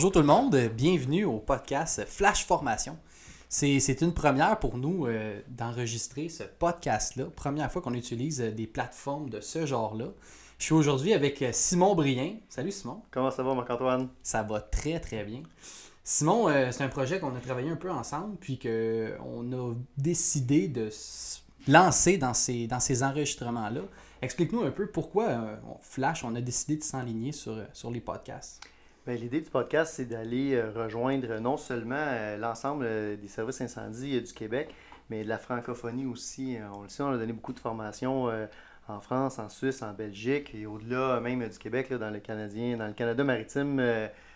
Bonjour tout le monde, bienvenue au podcast Flash Formation. C'est une première pour nous euh, d'enregistrer ce podcast-là. Première fois qu'on utilise euh, des plateformes de ce genre-là. Je suis aujourd'hui avec euh, Simon Brien. Salut Simon. Comment ça va Marc-Antoine? Ça va très très bien. Simon, euh, c'est un projet qu'on a travaillé un peu ensemble, puis qu'on a décidé de se lancer dans ces, dans ces enregistrements-là. Explique-nous un peu pourquoi euh, on- Flash, on a décidé de s'enligner sur, sur les podcasts. Ben, L'idée du podcast, c'est d'aller euh, rejoindre non seulement euh, l'ensemble euh, des services incendies euh, du Québec, mais de la francophonie aussi. On le sait, on a donné beaucoup de formations en France, en Suisse, en Belgique et au-delà même du Québec, là, dans le Canadien, dans le Canada maritime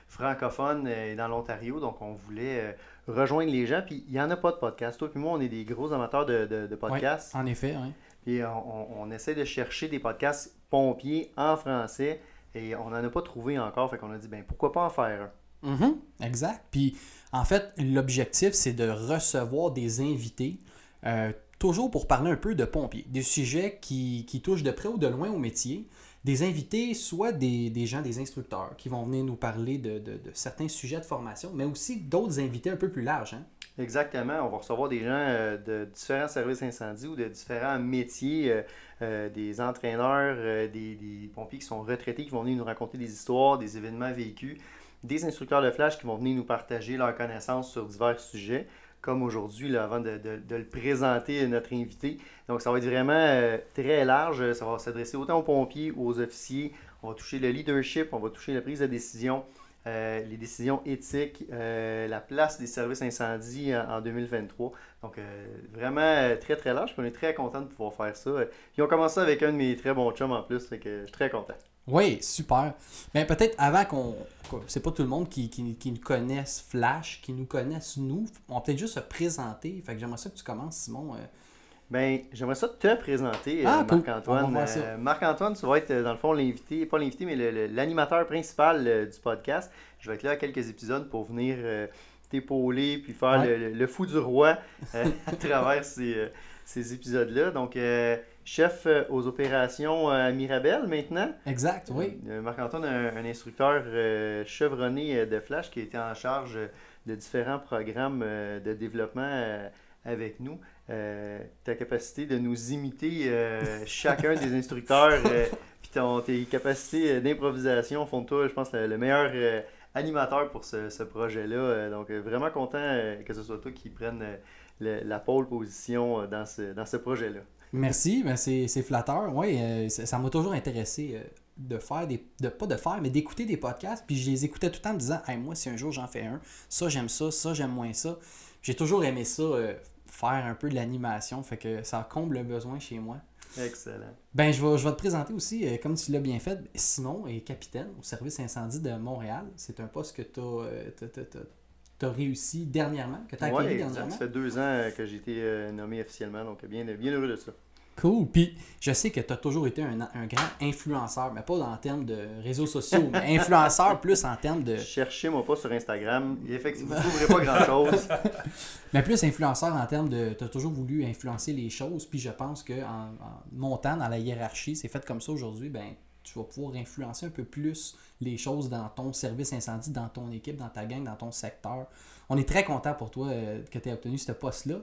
francophone et dans l'Ontario. Donc, on voulait rejoindre les gens. Puis, il n'y en a pas de podcast. Toi et moi, on est des gros amateurs de, de- de podcasts. En effet, oui. Puis on- on essaie de chercher des podcasts pompiers en français et on n'en a pas trouvé encore. Fait qu'on a dit, ben pourquoi pas en faire un? Mhm, exact. Puis, en fait, l'objectif, c'est de recevoir des invités, euh, toujours pour parler un peu de pompiers, des sujets qui, qui touchent de près ou de loin au métier. Des invités, soit des, gens, des instructeurs, qui vont venir nous parler de, de- de certains sujets de formation, mais aussi d'autres invités un peu plus larges. hein. Exactement. On va recevoir des gens euh, de différents services incendies ou de différents métiers, euh, euh, des entraîneurs, des, pompiers qui sont retraités, qui vont venir nous raconter des histoires, des événements vécus, des instructeurs de flash qui vont venir nous partager leurs connaissances sur divers sujets, comme aujourd'hui, avant de, le présenter à notre invité. Donc, ça va être vraiment très large. Ça va s'adresser autant aux pompiers, aux officiers. On va toucher le leadership, on va toucher la prise de décision, euh, les décisions éthiques, euh, la place des services incendies en, en 2023. Donc, euh, vraiment euh, très, très large. On est très content de pouvoir faire ça. Puis on commence ça avec un de mes très bons chums en plus. Que je suis très content. Oui, super. Mais peut-être avant qu'on. C'est pas tout le monde qui, nous connaisse Flash, qui nous connaisse nous. On peut-être juste se présenter. Fait que j'aimerais ça que tu commences, Simon. Euh, Ben, j'aimerais ça te présenter, euh, Ah. On Marc-Antoine. Euh, Marc-Antoine, tu vas être, euh, dans le fond, l'invité, pas l'invité, mais l'animateur principal euh, du podcast. Je vais être là à quelques épisodes pour venir euh, t'épauler puis faire Ouais. le, fou du roi euh, à travers ces, euh, ces épisodes-là. Donc, euh, chef euh, aux opérations euh, à Mirabel maintenant. Exact, oui. Euh, Marc-Antoine, un, un instructeur euh, chevronné euh, de Flash qui a été en charge euh, de différents programmes euh, de développement euh, avec nous. Euh, ta capacité de nous imiter euh, chacun des instructeurs, euh, puis tes capacités d'improvisation font de toi, je pense, le, le meilleur animateur pour ce, ce projet-là. Donc, vraiment content que ce soit toi qui prenne la pole position dans ce, dans ce projet-là. Merci, ben c'est flatteur. Oui, ça m'a toujours intéressé de faire des. De, pas de faire, mais d'écouter des podcasts. Puis je les écoutais tout le temps en me disant Hey, moi, si un jour j'en fais un, ça j'aime ça, ça j'aime moins ça. J'ai toujours aimé ça, faire un peu de l'animation. Fait que ça comble le besoin chez moi. Excellent. Ben, je vais, je vais te présenter aussi, euh, comme tu l'as bien fait, Simon est capitaine au service incendie de Montréal. C'est un poste que tu as, réussi dernièrement, que tu as Ouais, dernièrement. ça fait deux ans euh, que j'ai été euh, nommé officiellement, donc bien, bien heureux de ça. Cool. Puis je sais que tu as toujours été un, un grand influenceur, mais pas en termes de réseaux sociaux, mais influenceur plus en termes de. Cherchez-moi pas sur Instagram. Effectivement, vous ne trouverez pas grand-chose. Mais plus influenceur en termes de. Tu as toujours voulu influencer les choses, puis je pense qu'en en montant dans la hiérarchie, c'est fait comme ça aujourd'hui, ben tu vas pouvoir influencer un peu plus les choses dans ton service incendie, dans ton équipe, dans ta gang, dans ton secteur. On est très content pour toi euh, que tu aies obtenu ce poste-là.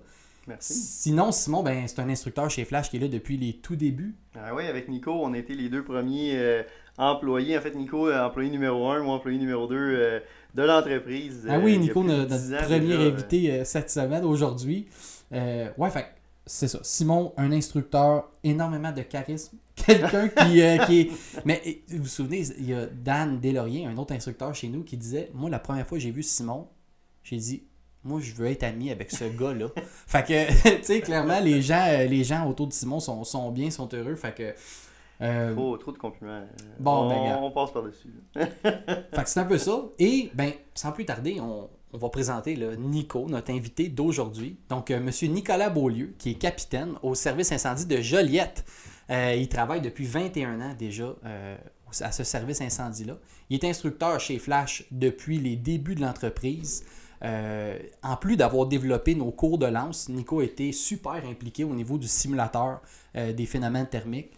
Merci. Sinon, Simon, ben, c'est un instructeur chez Flash qui est là depuis les tout débuts. Ah oui, avec Nico, on était les deux premiers euh, employés. En fait, Nico, euh, employé numéro 1, moi, employé numéro 2 de l'entreprise. Ah euh, oui, Nico, notre, 10 notre ans premier déjà, euh, invité euh, cette semaine, aujourd'hui. Euh, ouais, fait c'est ça. Simon, un instructeur, énormément de charisme. Quelqu'un qui, euh, qui est. Mais vous vous souvenez, il y a Dan Deslauriers, un autre instructeur chez nous, qui disait Moi, la première fois que j'ai vu Simon, j'ai dit Moi, je veux être ami avec ce gars-là. fait que, tu sais, clairement, les gens, euh, les gens autour de Simon sont, sont bien, sont heureux. Fait que. euh, Trop, trop de compliments. Bon, on, ben, on passe par-dessus. Fait que c'est un peu ça. Et ben, sans plus tarder, on, on va présenter là, Nico, notre invité d'aujourd'hui. Donc, euh, Monsieur Nicolas Beaulieu, qui est capitaine au service incendie de Joliette. Euh, il travaille depuis 21 ans déjà à ce service incendie-là. Il est instructeur chez Flash depuis les débuts de l'entreprise. Euh, en plus d'avoir développé nos cours de lance, Nico été super impliqué au niveau du simulateur euh, des phénomènes thermiques.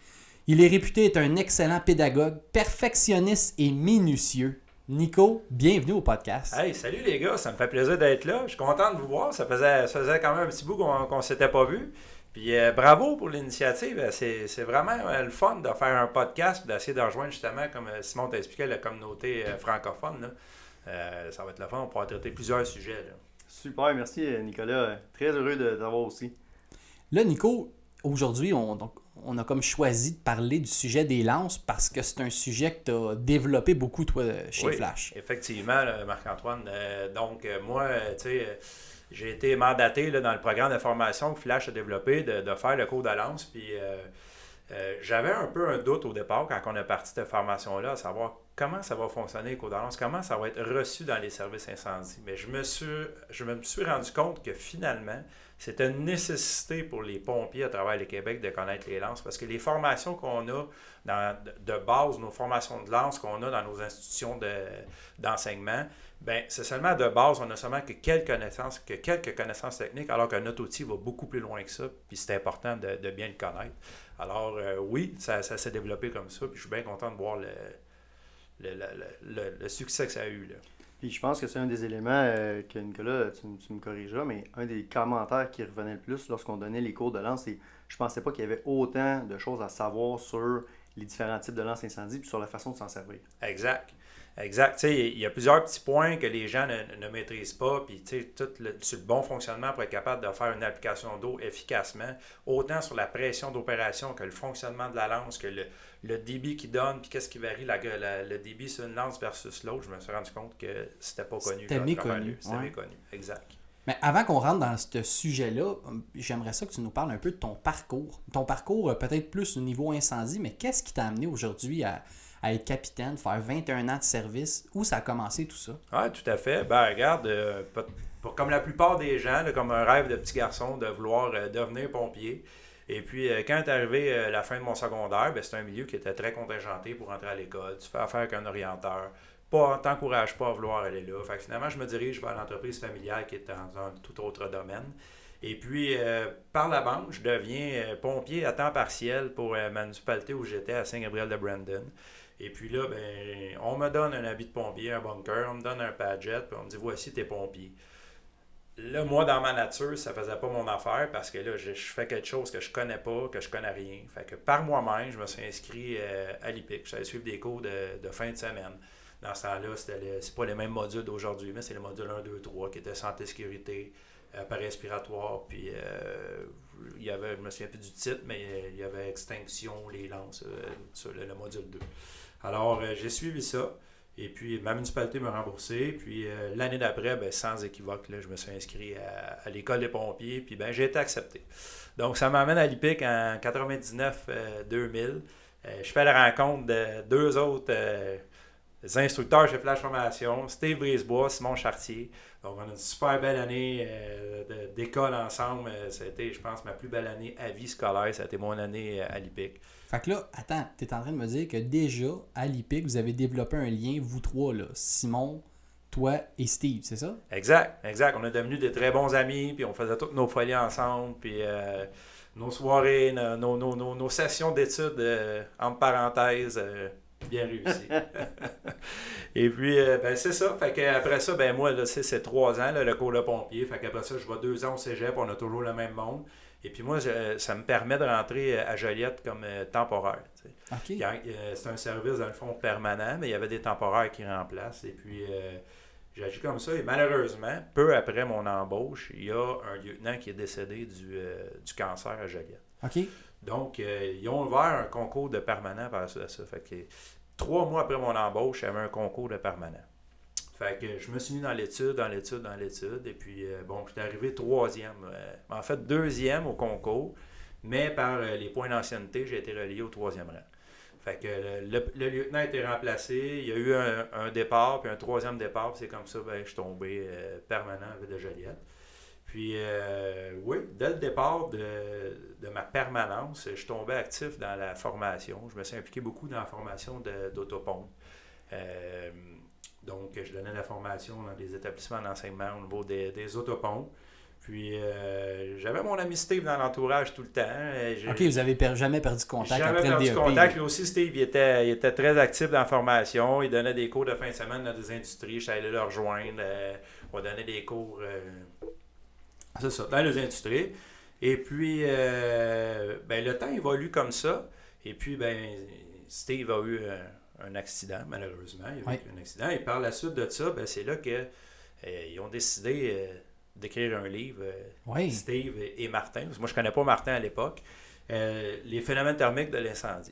Il est réputé être un excellent pédagogue, perfectionniste et minutieux. Nico, bienvenue au podcast. Hey, salut les gars, ça me fait plaisir d'être là. Je suis content de vous voir. Ça faisait, ça faisait quand même un petit bout qu'on ne s'était pas vu. Puis euh, bravo pour l'initiative. C'est, vraiment le fun de faire un podcast d'essayer de rejoindre justement, comme Simon t'a expliqué, la communauté francophone. Ça va être le fun. On pourra traiter plusieurs sujets. Super, merci Nicolas. Très heureux de t'avoir aussi. Là, Nico, aujourd'hui, on, donc, on a comme choisi de parler du sujet des lances parce que c'est un sujet que tu as développé beaucoup, toi, chez oui, Flash. Effectivement, Marc-Antoine. donc, moi, tu sais j'ai été mandaté là, dans le programme de formation que Flash a développé de, faire le cours de lance. Puis euh, euh, j'avais un peu un doute au départ quand on est parti de cette formation-là, à savoir comment ça va fonctionner le cours de lance, comment ça va être reçu dans les services incendies? Mais je me suis, je me suis rendu compte que finalement, c'était une nécessité pour les pompiers à travers le Québec de connaître les lances parce que les formations qu'on a dans, de base, nos formations de lance qu'on a dans nos institutions d'enseignement, ben, c'est seulement de base, on a seulement que quelques connaissances, que quelques connaissances techniques, alors que notre outil va beaucoup plus loin que ça, puis c'est important de, bien le connaître. Alors euh, oui, ça, s'est développé comme ça, puis je suis bien content de voir le, le, succès que ça a eu. Là. Puis je pense que c'est un des éléments euh, que Nicolas, tu, tu, me corrigeras, mais un des commentaires qui revenait le plus lorsqu'on donnait les cours de lance, c'est je pensais pas qu'il y avait autant de choses à savoir sur les différents types de lance incendie puis sur la façon de s'en servir. Exact. Exact. il y a plusieurs petits points que les gens ne, maîtrisent pas. Puis, tout le, sur le bon fonctionnement pour être capable de faire une application d'eau efficacement, autant sur la pression d'opération que le fonctionnement de la lance, que le, débit qui donne, puis qu'est-ce qui varie le débit sur une lance versus l'autre. Je me suis rendu compte que c'était pas connu. C'était méconnu. C'était méconnu. Exact. Mais avant qu'on rentre dans ce sujet-là, j'aimerais ça que tu nous parles un peu de ton parcours. Ton parcours, euh, peut-être plus au niveau incendie, mais qu'est-ce qui t'a amené aujourd'hui à, à être capitaine, faire 21 ans de service. Où ça a commencé tout ça? Oui, tout à fait. Ben, regarde, euh, pour, comme la plupart des gens, comme un rêve de petit garçon de vouloir euh, devenir pompier. Et puis, euh, quand est arrivé la fin de mon secondaire, ben, c'est un milieu qui était très contingenté pour entrer à l'école. Tu fais affaire avec un orienteur. Pas, t'encourage pas à vouloir aller là. Fait que finalement, je me dirige vers l'entreprise familiale qui est dans un tout autre domaine. Et puis, par la banque, je deviens pompier à temps partiel pour la municipalité où j'étais à Saint-Gabriel-de-Brandon. Et puis là, ben, on me donne un habit de pompier, un bunker, on me donne un padjet, puis on me dit voici tes pompiers. Là, moi, dans ma nature, ça faisait pas mon affaire parce que là, je, fais quelque chose que je connais pas, que je connais rien. Fait que par moi-même, je me suis inscrit euh, à l'IPIC. J'allais suivre des cours de, de, fin de semaine. Dans ce temps-là, c'est pas les mêmes modules d'aujourd'hui, mais c'est les modules 1, 2, 3 qui étaient santé, sécurité, appareil respiratoire, puis euh, il y avait, je me souviens plus du titre, mais il y avait extinction, les lances, euh, sur le, module 2. Alors, euh, j'ai suivi ça. Et puis, ma municipalité m'a remboursé. Puis, euh, l'année d'après, ben, sans équivoque, je me suis inscrit à, l'école des pompiers. Puis, ben, j'ai été accepté. Donc, ça m'amène à l'IPIC en 99-2000. je fais la rencontre de deux autres instructeurs chez Flash Formation, Steve Brisebois, Simon Chartier. Donc, on a une super belle année d'école ensemble. Ça a été, je pense, ma plus belle année à vie scolaire. Ça a été mon année à l'IPIC. Fait que là, attends, tu es en train de me dire que déjà, à l'IPIC, vous avez développé un lien, vous trois, là, Simon, toi et Steve, c'est ça? Exact, exact. On est devenus des très bons amis, puis on faisait toutes nos folies ensemble, puis euh, nos soirées, nos, nos, sessions d'études, euh, entre parenthèses, euh, bien réussies. et puis, ben, c'est ça. Fait qu'après ça, ben moi, là, c'est trois ans, le cours de pompier. Fait qu'après ça, je vais deux ans au cégep, on a toujours le même monde. Et puis moi, ça me permet de rentrer à Joliette comme euh, temporaire. C'est un service, dans le fond, permanent, mais il y avait des temporaires qui remplacent. Et puis, euh, agi comme ça. Et malheureusement, peu après mon embauche, il y a un lieutenant qui est décédé du, euh, cancer à Joliette. OK. Donc, ils ont ouvert un concours de permanent par ça. Fait que, trois mois après mon embauche, avait un concours de permanent. Fait que je me suis mis dans l'étude, dans l'étude, dans l'étude. Et puis, euh, bon, j'étais arrivé troisième. Euh, en fait, deuxième au concours. Mais par euh, les points d'ancienneté, j'ai été relié au troisième rang. Fait que le, lieutenant a été remplacé. Il y a eu un, départ, puis un troisième départ. C'est comme ça que ben, je suis tombé permanent avec de Joliette. Puis, oui, dès le départ de, de, ma permanence, je tombé actif dans la formation. Je me suis impliqué beaucoup dans la formation d'autopompe. Donc, je donnais la formation dans des établissements d'enseignement au niveau des, des autopompes. Puis euh, j'avais mon ami Steve dans l'entourage tout le temps. OK, vous avez per- jamais perdu contact Jamais après le perdu DEP. contact. Lui aussi, Steve, il était, il était très actif dans la formation. Il donnait des cours de fin de semaine dans des industries. Je suis allé le rejoindre. euh, on donnait des cours euh, c'est ça, dans les industries. Et puis, euh, ben, le temps évolue comme ça. Et puis, ben, Steve a eu un accident, malheureusement. Il a Oui. eu un accident. Et par la suite de ça, ben, c'est là que euh, ont décidé euh, d'écrire un livre. Oui. Steve et Martin. Parce que moi, je ne connais pas Martin à l'époque. Les phénomènes thermiques de l'incendie.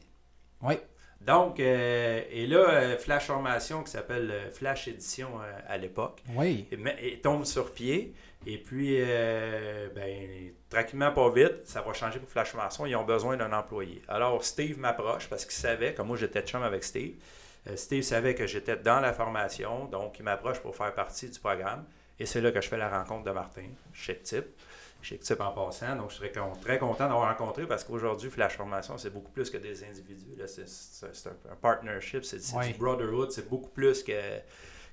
Oui. Donc, euh, et là, euh, Flash Formation, qui s'appelle Flash Édition euh, à l'époque, Oui. tombe sur pied. Et puis, euh, ben, tranquillement, pas vite, ça va changer pour Flash Formation. Ils ont besoin d'un employé. Alors, Steve m'approche parce qu'il savait, comme moi, j'étais chum avec Steve. euh, Steve savait que j'étais dans la formation, donc il m'approche pour faire partie du programme. Et c'est là que je fais la rencontre de Martin, chez Type. Chez Type en passant. Donc, je serais con- très content d'avoir rencontré parce qu'aujourd'hui, Flash Formation, c'est beaucoup plus que des individus. C'est un, un partnership, c'est du brotherhood, c'est beaucoup plus que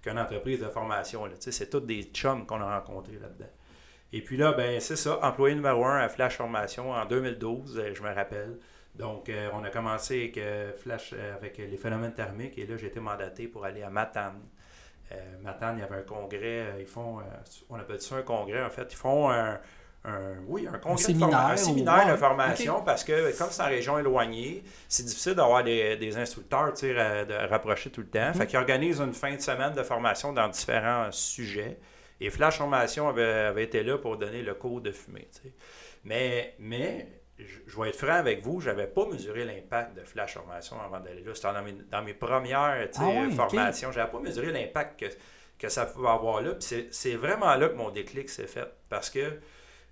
qu'une entreprise de formation. C'est tous des chums qu'on a rencontrés là-dedans. Et puis là, ben c'est ça, employé numéro un à Flash Formation en 2012, euh, je me rappelle. Donc, euh, on a commencé avec, euh, Flash, avec les phénomènes thermiques et là, j'ai été mandaté pour aller à Matane. Matane, il y avait un congrès, ils font, on appelle ça un congrès en fait, ils font un, un- oui, un congrès de séminaire forma- un ou- séminaire de formation parce que comme c'est en région éloignée, c'est difficile d'avoir des, des instructeurs tu sais, ra- de rapprocher tout le temps. Fait qu'ils organisent une fin de semaine de formation dans différents sujets. Et Flash Formation avait, avait été là pour donner le cours de fumée. tu sais. Mais, mais je, je vais être franc avec vous, je n'avais pas mesuré l'impact de Flash Formation avant d'aller là. C'était dans mes, dans mes premières tu sais, Ah formations. Je n'avais pas mesuré l'impact que, que ça pouvait avoir là. C'est vraiment là que mon déclic s'est fait. Parce que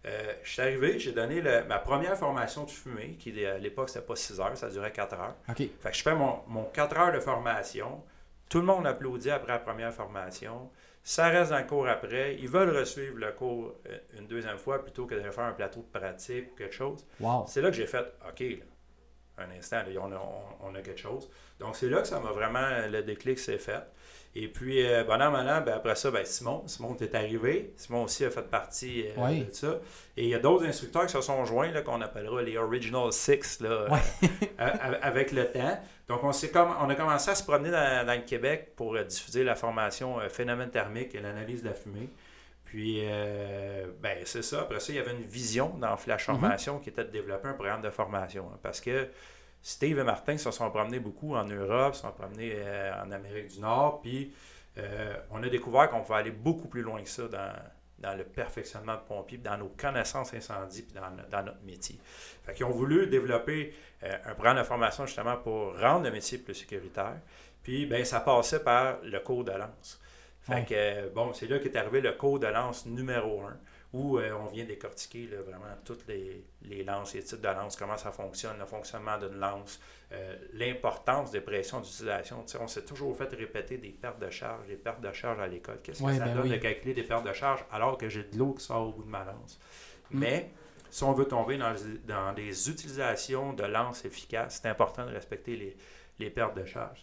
euh, je suis arrivé, j'ai donné le- ma première formation de fumée, qui à l'époque, c'était pas 6 heures, ça durait 4 heures. OK. Fait que je fais mon, mon 4 heures de formation. Tout le monde applaudit après la première formation. Ça reste dans le cours après. Ils veulent resuivre le cours euh, une deuxième fois plutôt que de faire un plateau de pratique ou quelque chose. Wow. C'est là que j'ai fait OK, là, un instant, là, on, a, on- on a quelque chose. Donc, c'est là que ça m'a vraiment, le déclic s'est fait. Et puis, euh, bon an, mal an, ben, après ça, ben, Simon, Simon est arrivé. Simon aussi a fait partie euh, Oui. de ça. Et il y a d'autres instructeurs qui se sont joints, là, qu'on appellera les Original Six, là, euh, avec le temps. Donc, on, s'est comme, on a commencé à se promener dans, dans le Québec pour diffuser la formation euh, phénomène thermique et l'analyse de la fumée. Puis, euh, ben, c'est ça. Après ça, il y avait une vision dans Flash Formation qui était de développer un programme de formation. hein, parce que Steve et Martin se sont promenés beaucoup en Europe, se sont promenés euh, en Amérique du Nord. Puis, euh, on a découvert qu'on pouvait aller beaucoup plus loin que ça dans, dans le perfectionnement de pompiers, dans nos connaissances incendies, puis dans, dans notre métier. Fait qu'ils ont voulu développer un programme de formation justement pour rendre le métier plus sécuritaire. Puis, ben, ça passait par le cours de lance. Fait que, euh, bon, c'est là qu'est arrivé le cours de lance numéro un, où euh, on vient décortiquer là, vraiment toutes les, les lances, les types de lances, comment ça fonctionne, le fonctionnement d'une lance, euh, l'importance des pressions d'utilisation. On s'est toujours fait répéter des pertes de charge, des pertes de charge à l'école. Qu'est-ce Ouais, que ça ben donne oui. de calculer des pertes de charge alors que j'ai de l'eau qui sort au bout de ma lance? Mm. Mais si on veut tomber dans, dans des utilisations de lances efficaces, c'est important de respecter les, les pertes de charge.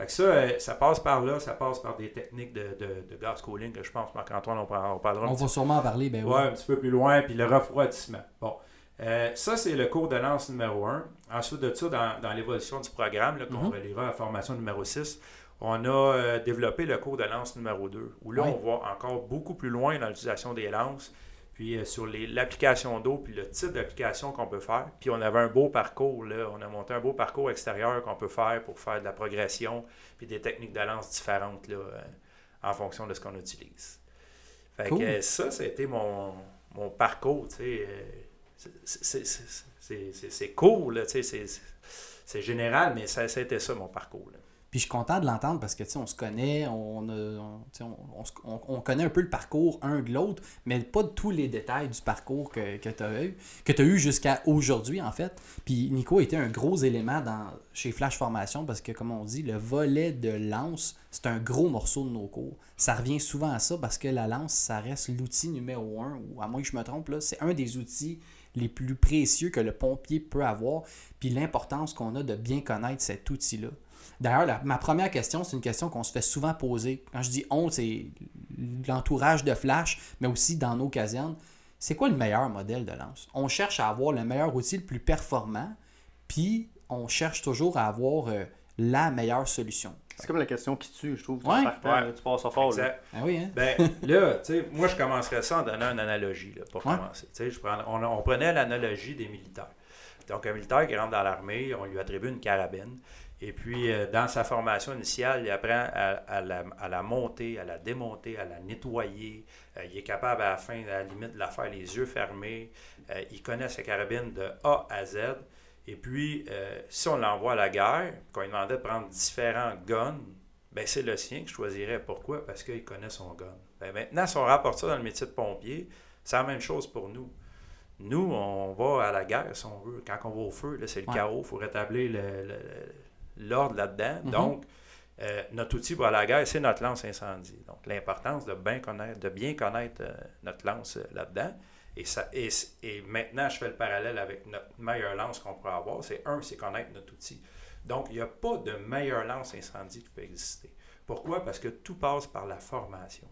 Fait que ça, euh, ça passe par là, ça passe par des techniques de, de, de gas cooling que je pense, Marc-Antoine, on, parlera- on parlera petit va sûrement en parler, ben oui. Ouais, un petit peu plus loin, puis le refroidissement. Bon. Euh, ça, c'est le cours de lance numéro 1. Ensuite de ça, dans, dans l'évolution du programme, qu'on reliera à la formation numéro 6, on a euh, développé le cours de lance numéro 2, où là, on va encore beaucoup plus loin dans l'utilisation des lances, puis euh, sur l'application d'eau, puis le type d'application qu'on peut faire. Puis on avait un beau parcours, là. On a monté un beau parcours extérieur qu'on peut faire pour faire de la progression, puis des techniques de lance différentes, là, euh, en fonction de ce qu'on utilise. Fait Cool. que ça, ça a été mon, mon parcours, tu sais. euh, c'est- cool, là, tu sais, c'est- général, mais ça, ça a été ça, mon parcours. là. Puis je suis content de l'entendre parce que tu sais, on se connaît, on, on, on- on connaît un peu le parcours un de l'autre, mais pas tous les détails du parcours que, que tu as eu, que tu eu jusqu'à aujourd'hui en fait. Puis Nico était un gros élément dans, chez Flash Formation parce que comme on dit, le volet de lance, c'est un gros morceau de nos cours. Ça revient souvent à ça parce que la lance, ça reste l'outil numéro un, ou à moins que je me trompe, là, c'est un des outils les plus précieux que le pompier peut avoir, puis l'importance qu'on a de bien connaître cet outil-là. D'ailleurs, ma première question, c'est une question qu'on se fait souvent poser. Quand je dis on, c'est l'entourage de Flash, mais aussi dans nos casernes. c'est quoi le meilleur modèle de lance? On cherche à avoir le meilleur outil le plus performant, puis on cherche toujours à avoir euh, la meilleure solution. C'est comme la question qui tue, je trouve. Ouais. Partant, Ouais. là, tu passes ça fort. là. Exact. Ah oui, hein? Ben, là, tu sais, moi, je commencerais ça en donnant une analogie, là, pour Ouais. commencer. Tu sais, je prends- on, on prenait l'analogie des militaires. Donc, un militaire qui rentre dans l'armée, on lui attribue une carabine. Et puis, euh, dans sa formation initiale, il apprend à, à la, à la monter, à la démonter, à la nettoyer. Euh, il est capable, à la fin, à la limite, de la faire les yeux fermés. Euh, il connaît sa carabine de A à Z. Et puis, si on l'envoie à la guerre, qu'on lui demandait de prendre différents guns, ben c'est le sien que je choisirais. Pourquoi? Parce qu'il connaît son gun. Ben maintenant, si on rapporte ça dans le métier de pompier, c'est la même chose pour nous. Nous, on va à la guerre, si on veut. Quand on va au feu, là, c'est le Ouais. chaos. Il faut rétablir le- le- l'ordre là-dedans. Mhm. Donc, euh, notre outil pour aller à la guerre, c'est notre lance incendie. Donc, l'importance de bien connaître, de bien connaître euh, notre lance euh, là-dedans. Et, ça, et, et maintenant, je fais le parallèle avec notre meilleure lance qu'on pourrait avoir. C'est un, c'est connaître notre outil. Donc, il n'y a pas de meilleure lance incendie qui peut exister. Pourquoi? Parce que tout passe par la formation.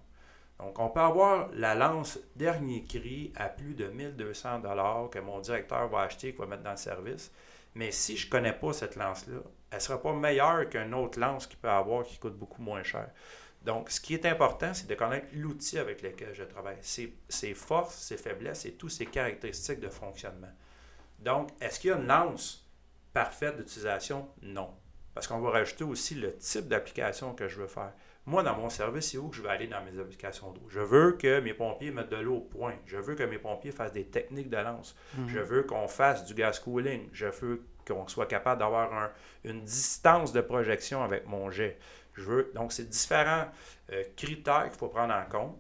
Donc, on peut avoir la lance dernier cri à plus de 1200 dollars que mon directeur va acheter, qu'il va mettre dans le service. Mais si je ne connais pas cette lance-là, elle ne sera pas meilleure qu'une autre lance qu'il peut avoir qui coûte beaucoup moins cher. Donc, ce qui est important, c'est de connaître l'outil avec lequel je travaille, ses, ses forces, ses faiblesses et toutes ses caractéristiques de fonctionnement. Donc, est-ce qu'il y a une lance parfaite d'utilisation? Non. Parce qu'on va rajouter aussi le type d'application que je veux faire. Moi, dans mon service, c'est où que je vais aller dans mes applications d'eau? Je veux que mes pompiers mettent de l'eau au point. Je veux que mes pompiers fassent des techniques de lance. Je veux qu'on fasse du gas cooling. Je veux qu'on soit capable d'avoir un- une distance de projection avec mon jet. Je veux, donc, c'est différents euh, critères qu'il faut prendre en compte.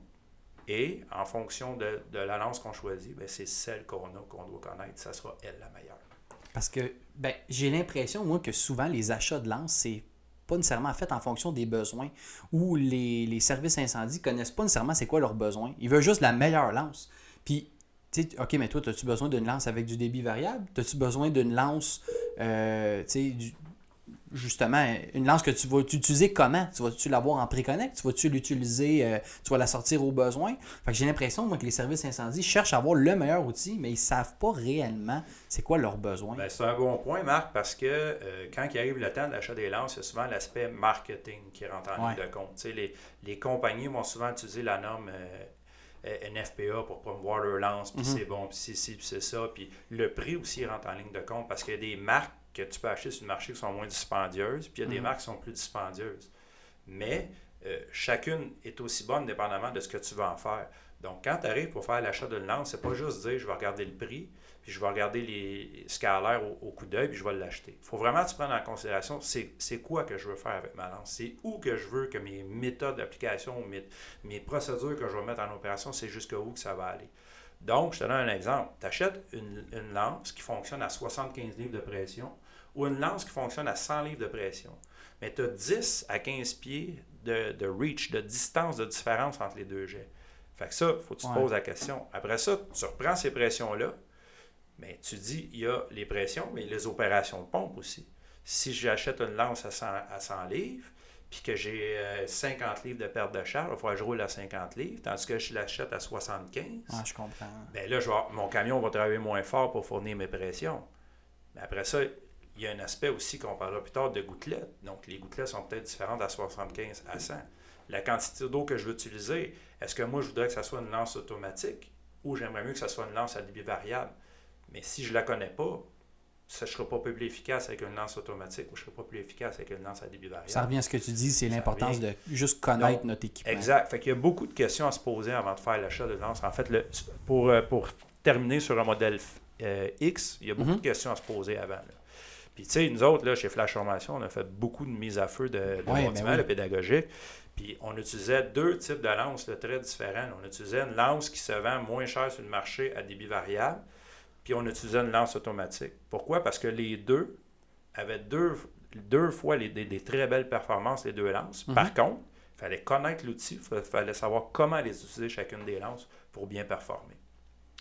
Et en fonction de, la lance qu'on choisit, ben, c'est celle qu'on a, qu'on doit connaître. Ça sera elle la meilleure. Parce que ben, j'ai l'impression, moi, que souvent les achats de lance, c'est pas nécessairement fait en fonction des besoins ou les, les services incendies connaissent pas nécessairement c'est quoi leurs besoins. Ils veulent juste la meilleure lance. Puis, sais, OK, mais toi, as-tu besoin d'une lance avec du débit variable? As-tu besoin d'une lance, euh, tu sais, du- justement, une lance que tu vas utiliser comment? Tu vas-tu l'avoir en pré-connect? Tu vas-tu l'utiliser, euh, tu vas la sortir au besoin? Fait que j'ai l'impression, moi, que les services incendies cherchent à avoir le meilleur outil, mais ils savent pas réellement c'est quoi leurs besoins. Ben, c'est un bon point, Marc, parce que euh, quand il arrive le temps de l'achat des lances, il y a souvent l'aspect marketing qui rentre en Ouais. ligne de compte. Tu sais, les, les compagnies vont souvent utiliser la norme euh, euh, NFPA pour promouvoir leur lance, puis Mhm. c'est bon, puis c'est ci, puis c'est ça. Puis le prix aussi rentre en ligne de compte parce qu'il y a des marques que tu peux acheter sur le marché qui sont moins dispendieuses, puis il y a des Mhm. marques qui sont plus dispendieuses. Mais euh, chacune est aussi bonne dépendamment de ce que tu veux en faire. Donc, quand tu arrives pour faire l'achat d'une lance, c'est pas juste dire je vais regarder le prix, puis je vais regarder les, ce qu'elle a l'air au, au coup d'œil, puis je vais l'acheter. Il faut vraiment que tu prennes en considération c'est c'est quoi que je veux faire avec ma lance? C'est où que je veux que mes méthodes d'application, mes, mes procédures que je vais mettre en opération, c'est jusqu'à où que ça va aller. Donc, je te donne un exemple. Tu achètes une, une lance qui fonctionne à 75 livres de pression ou une lance qui fonctionne à 100 livres de pression. Mais tu as 10 à 15 pieds de, de reach, de distance de différence entre les deux jets. Fait que ça, il faut que tu te Ouais. poses la question. Après ça, tu reprends ces pressions-là, mais tu dis, il y a les pressions, mais les opérations de pompe aussi. Si j'achète une lance à 100, à 100 livres, puis que j'ai euh, 50 livres de perte de charge, il va falloir que je roule à 50 livres, tandis que je l'achète à 75, Ah, je comprends. ben là, je vais mon camion va travailler moins fort pour fournir mes pressions. Mais après ça, il y a un aspect aussi qu'on parlera plus tard de gouttelettes. Donc, les gouttelettes sont peut-être différentes à 75 à 100. La quantité d'eau que je veux utiliser, est-ce que moi, je voudrais que ça soit une lance automatique ou j'aimerais mieux que ça soit une lance à débit variable? Mais si je ne la connais pas, ça ne sera pas plus efficace avec une lance automatique ou je ne serai pas plus efficace avec une lance à débit variable. Ça revient à ce que tu dis, c'est l'importance de juste connaître Donc, notre équipement. Exact. Fait qu'il y a beaucoup de questions à se poser avant de faire l'achat de lance. En fait, le- pour, euh, pour terminer sur un modèle euh, X, il y a beaucoup Mhm. de questions à se poser avant. là. Puis, tu sais, nous autres, là, chez Flash Formation, on a fait beaucoup de mises à feu de, de Ouais, bâtiments, ben oui. pédagogiques. Puis, on utilisait deux types de lances là, très différents. On utilisait une lance qui se vend moins cher sur le marché à débit variable, puis on utilisait une lance automatique. Pourquoi? Parce que les deux avaient deux, deux fois les- des, des très belles performances, les deux lances. Mhm. Par contre, il fallait connaître l'outil, il fallait savoir comment les utiliser chacune des lances pour bien performer.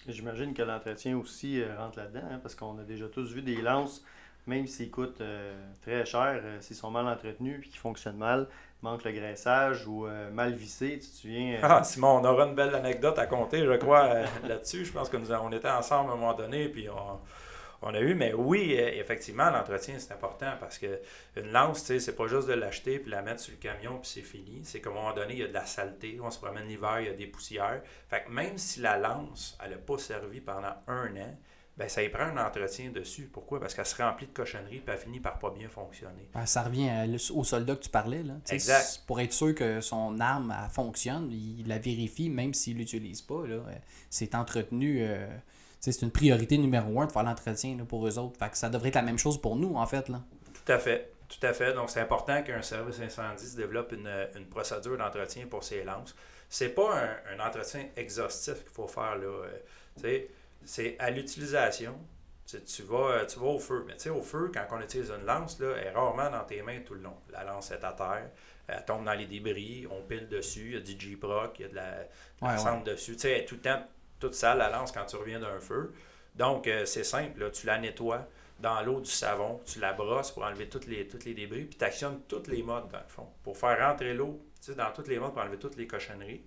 J'imagine que l'entretien aussi euh, rentre là-dedans, hein, parce qu'on a déjà tous vu des lances, même s'ils coûtent euh, très cher, euh, s'ils sont mal entretenus et qu'ils fonctionnent mal, manque le graissage ou mal vissé. Tu te souviens Ah, Simon, on aura une belle anecdote à compter, je crois, là-dessus. Je pense que nous on était ensemble à un moment donné, puis on on a eu. Mais oui, euh, effectivement, l'entretien, c'est important parce que une lance, tu sais, c'est pas juste de l'acheter puis la mettre sur le camion puis c'est fini. C'est qu'à un moment donné, il y a de la saleté. On se promène l'hiver, il y a des poussières. Fait que même si la lance, elle n'a pas servi pendant un an, ben ça y prend un entretien dessus. Pourquoi? Parce qu'elle se remplit de cochonneries et elle finit par pas bien fonctionner. Ben, ça revient au soldat que tu parlais. Là. exact. Pour être sûr que son arme fonctionne, il la vérifie même s'il ne l'utilise pas. C'est entretenu. Euh, c'est une priorité numéro un de faire l'entretien pour eux autres. Fait que ça devrait être la même chose pour nous, en fait. Là. Tout à fait. Tout à fait. Donc, c'est important qu'un service incendie se développe une, procédure d'entretien pour ses lances. C'est pas un, entretien exhaustif qu'il faut faire. là. Euh, c'est à l'utilisation. Tu vas, tu vas au feu. Mais tu sais, au feu, quand on utilise une lance, là, elle est rarement dans tes mains tout le long. La lance est à terre, elle tombe dans les débris, on pile dessus, il y a du G-Proc, il y a de la, la dessus. Tu sais, tout le temps toute sale la lance quand tu reviens d'un feu. Donc, euh, c'est simple, tu la nettoies dans l'eau du savon, tu la brosses pour enlever toutes les, toutes les débris, puis tu actionnes toutes les modes dans le fond, pour faire rentrer l'eau dans toutes les modes pour enlever toutes les cochonneries.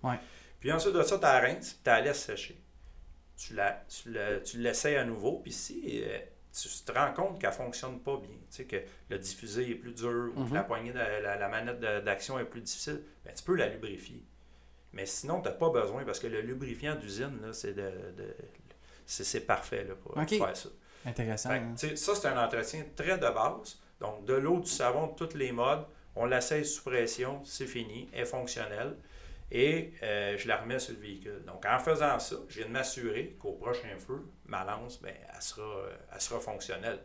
Puis ensuite de ça, tu la rinces, tu la laisses sécher. Tu, la, tu, l'essayes à nouveau, puis si euh, tu te rends compte qu'elle ne fonctionne pas bien, tu sais, que le diffusé est plus dur, ou que la, mhm. poignée de, la, manette d'action est plus difficile, ben, tu peux la lubrifier. Mais sinon, tu n'as pas besoin parce que le lubrifiant d'usine, c'est de, c'est parfait là, pour faire ça. Intéressant. Hein. Ça, c'est un entretien très de base. Donc, de l'eau, du savon, de tous les modes, on l'essaye sous pression, c'est fini, est fonctionnelle. Et euh, je la remets sur le véhicule. Donc, en faisant ça, je viens de m'assurer qu'au prochain feu, ma lance, ben, elle, sera, elle sera fonctionnelle.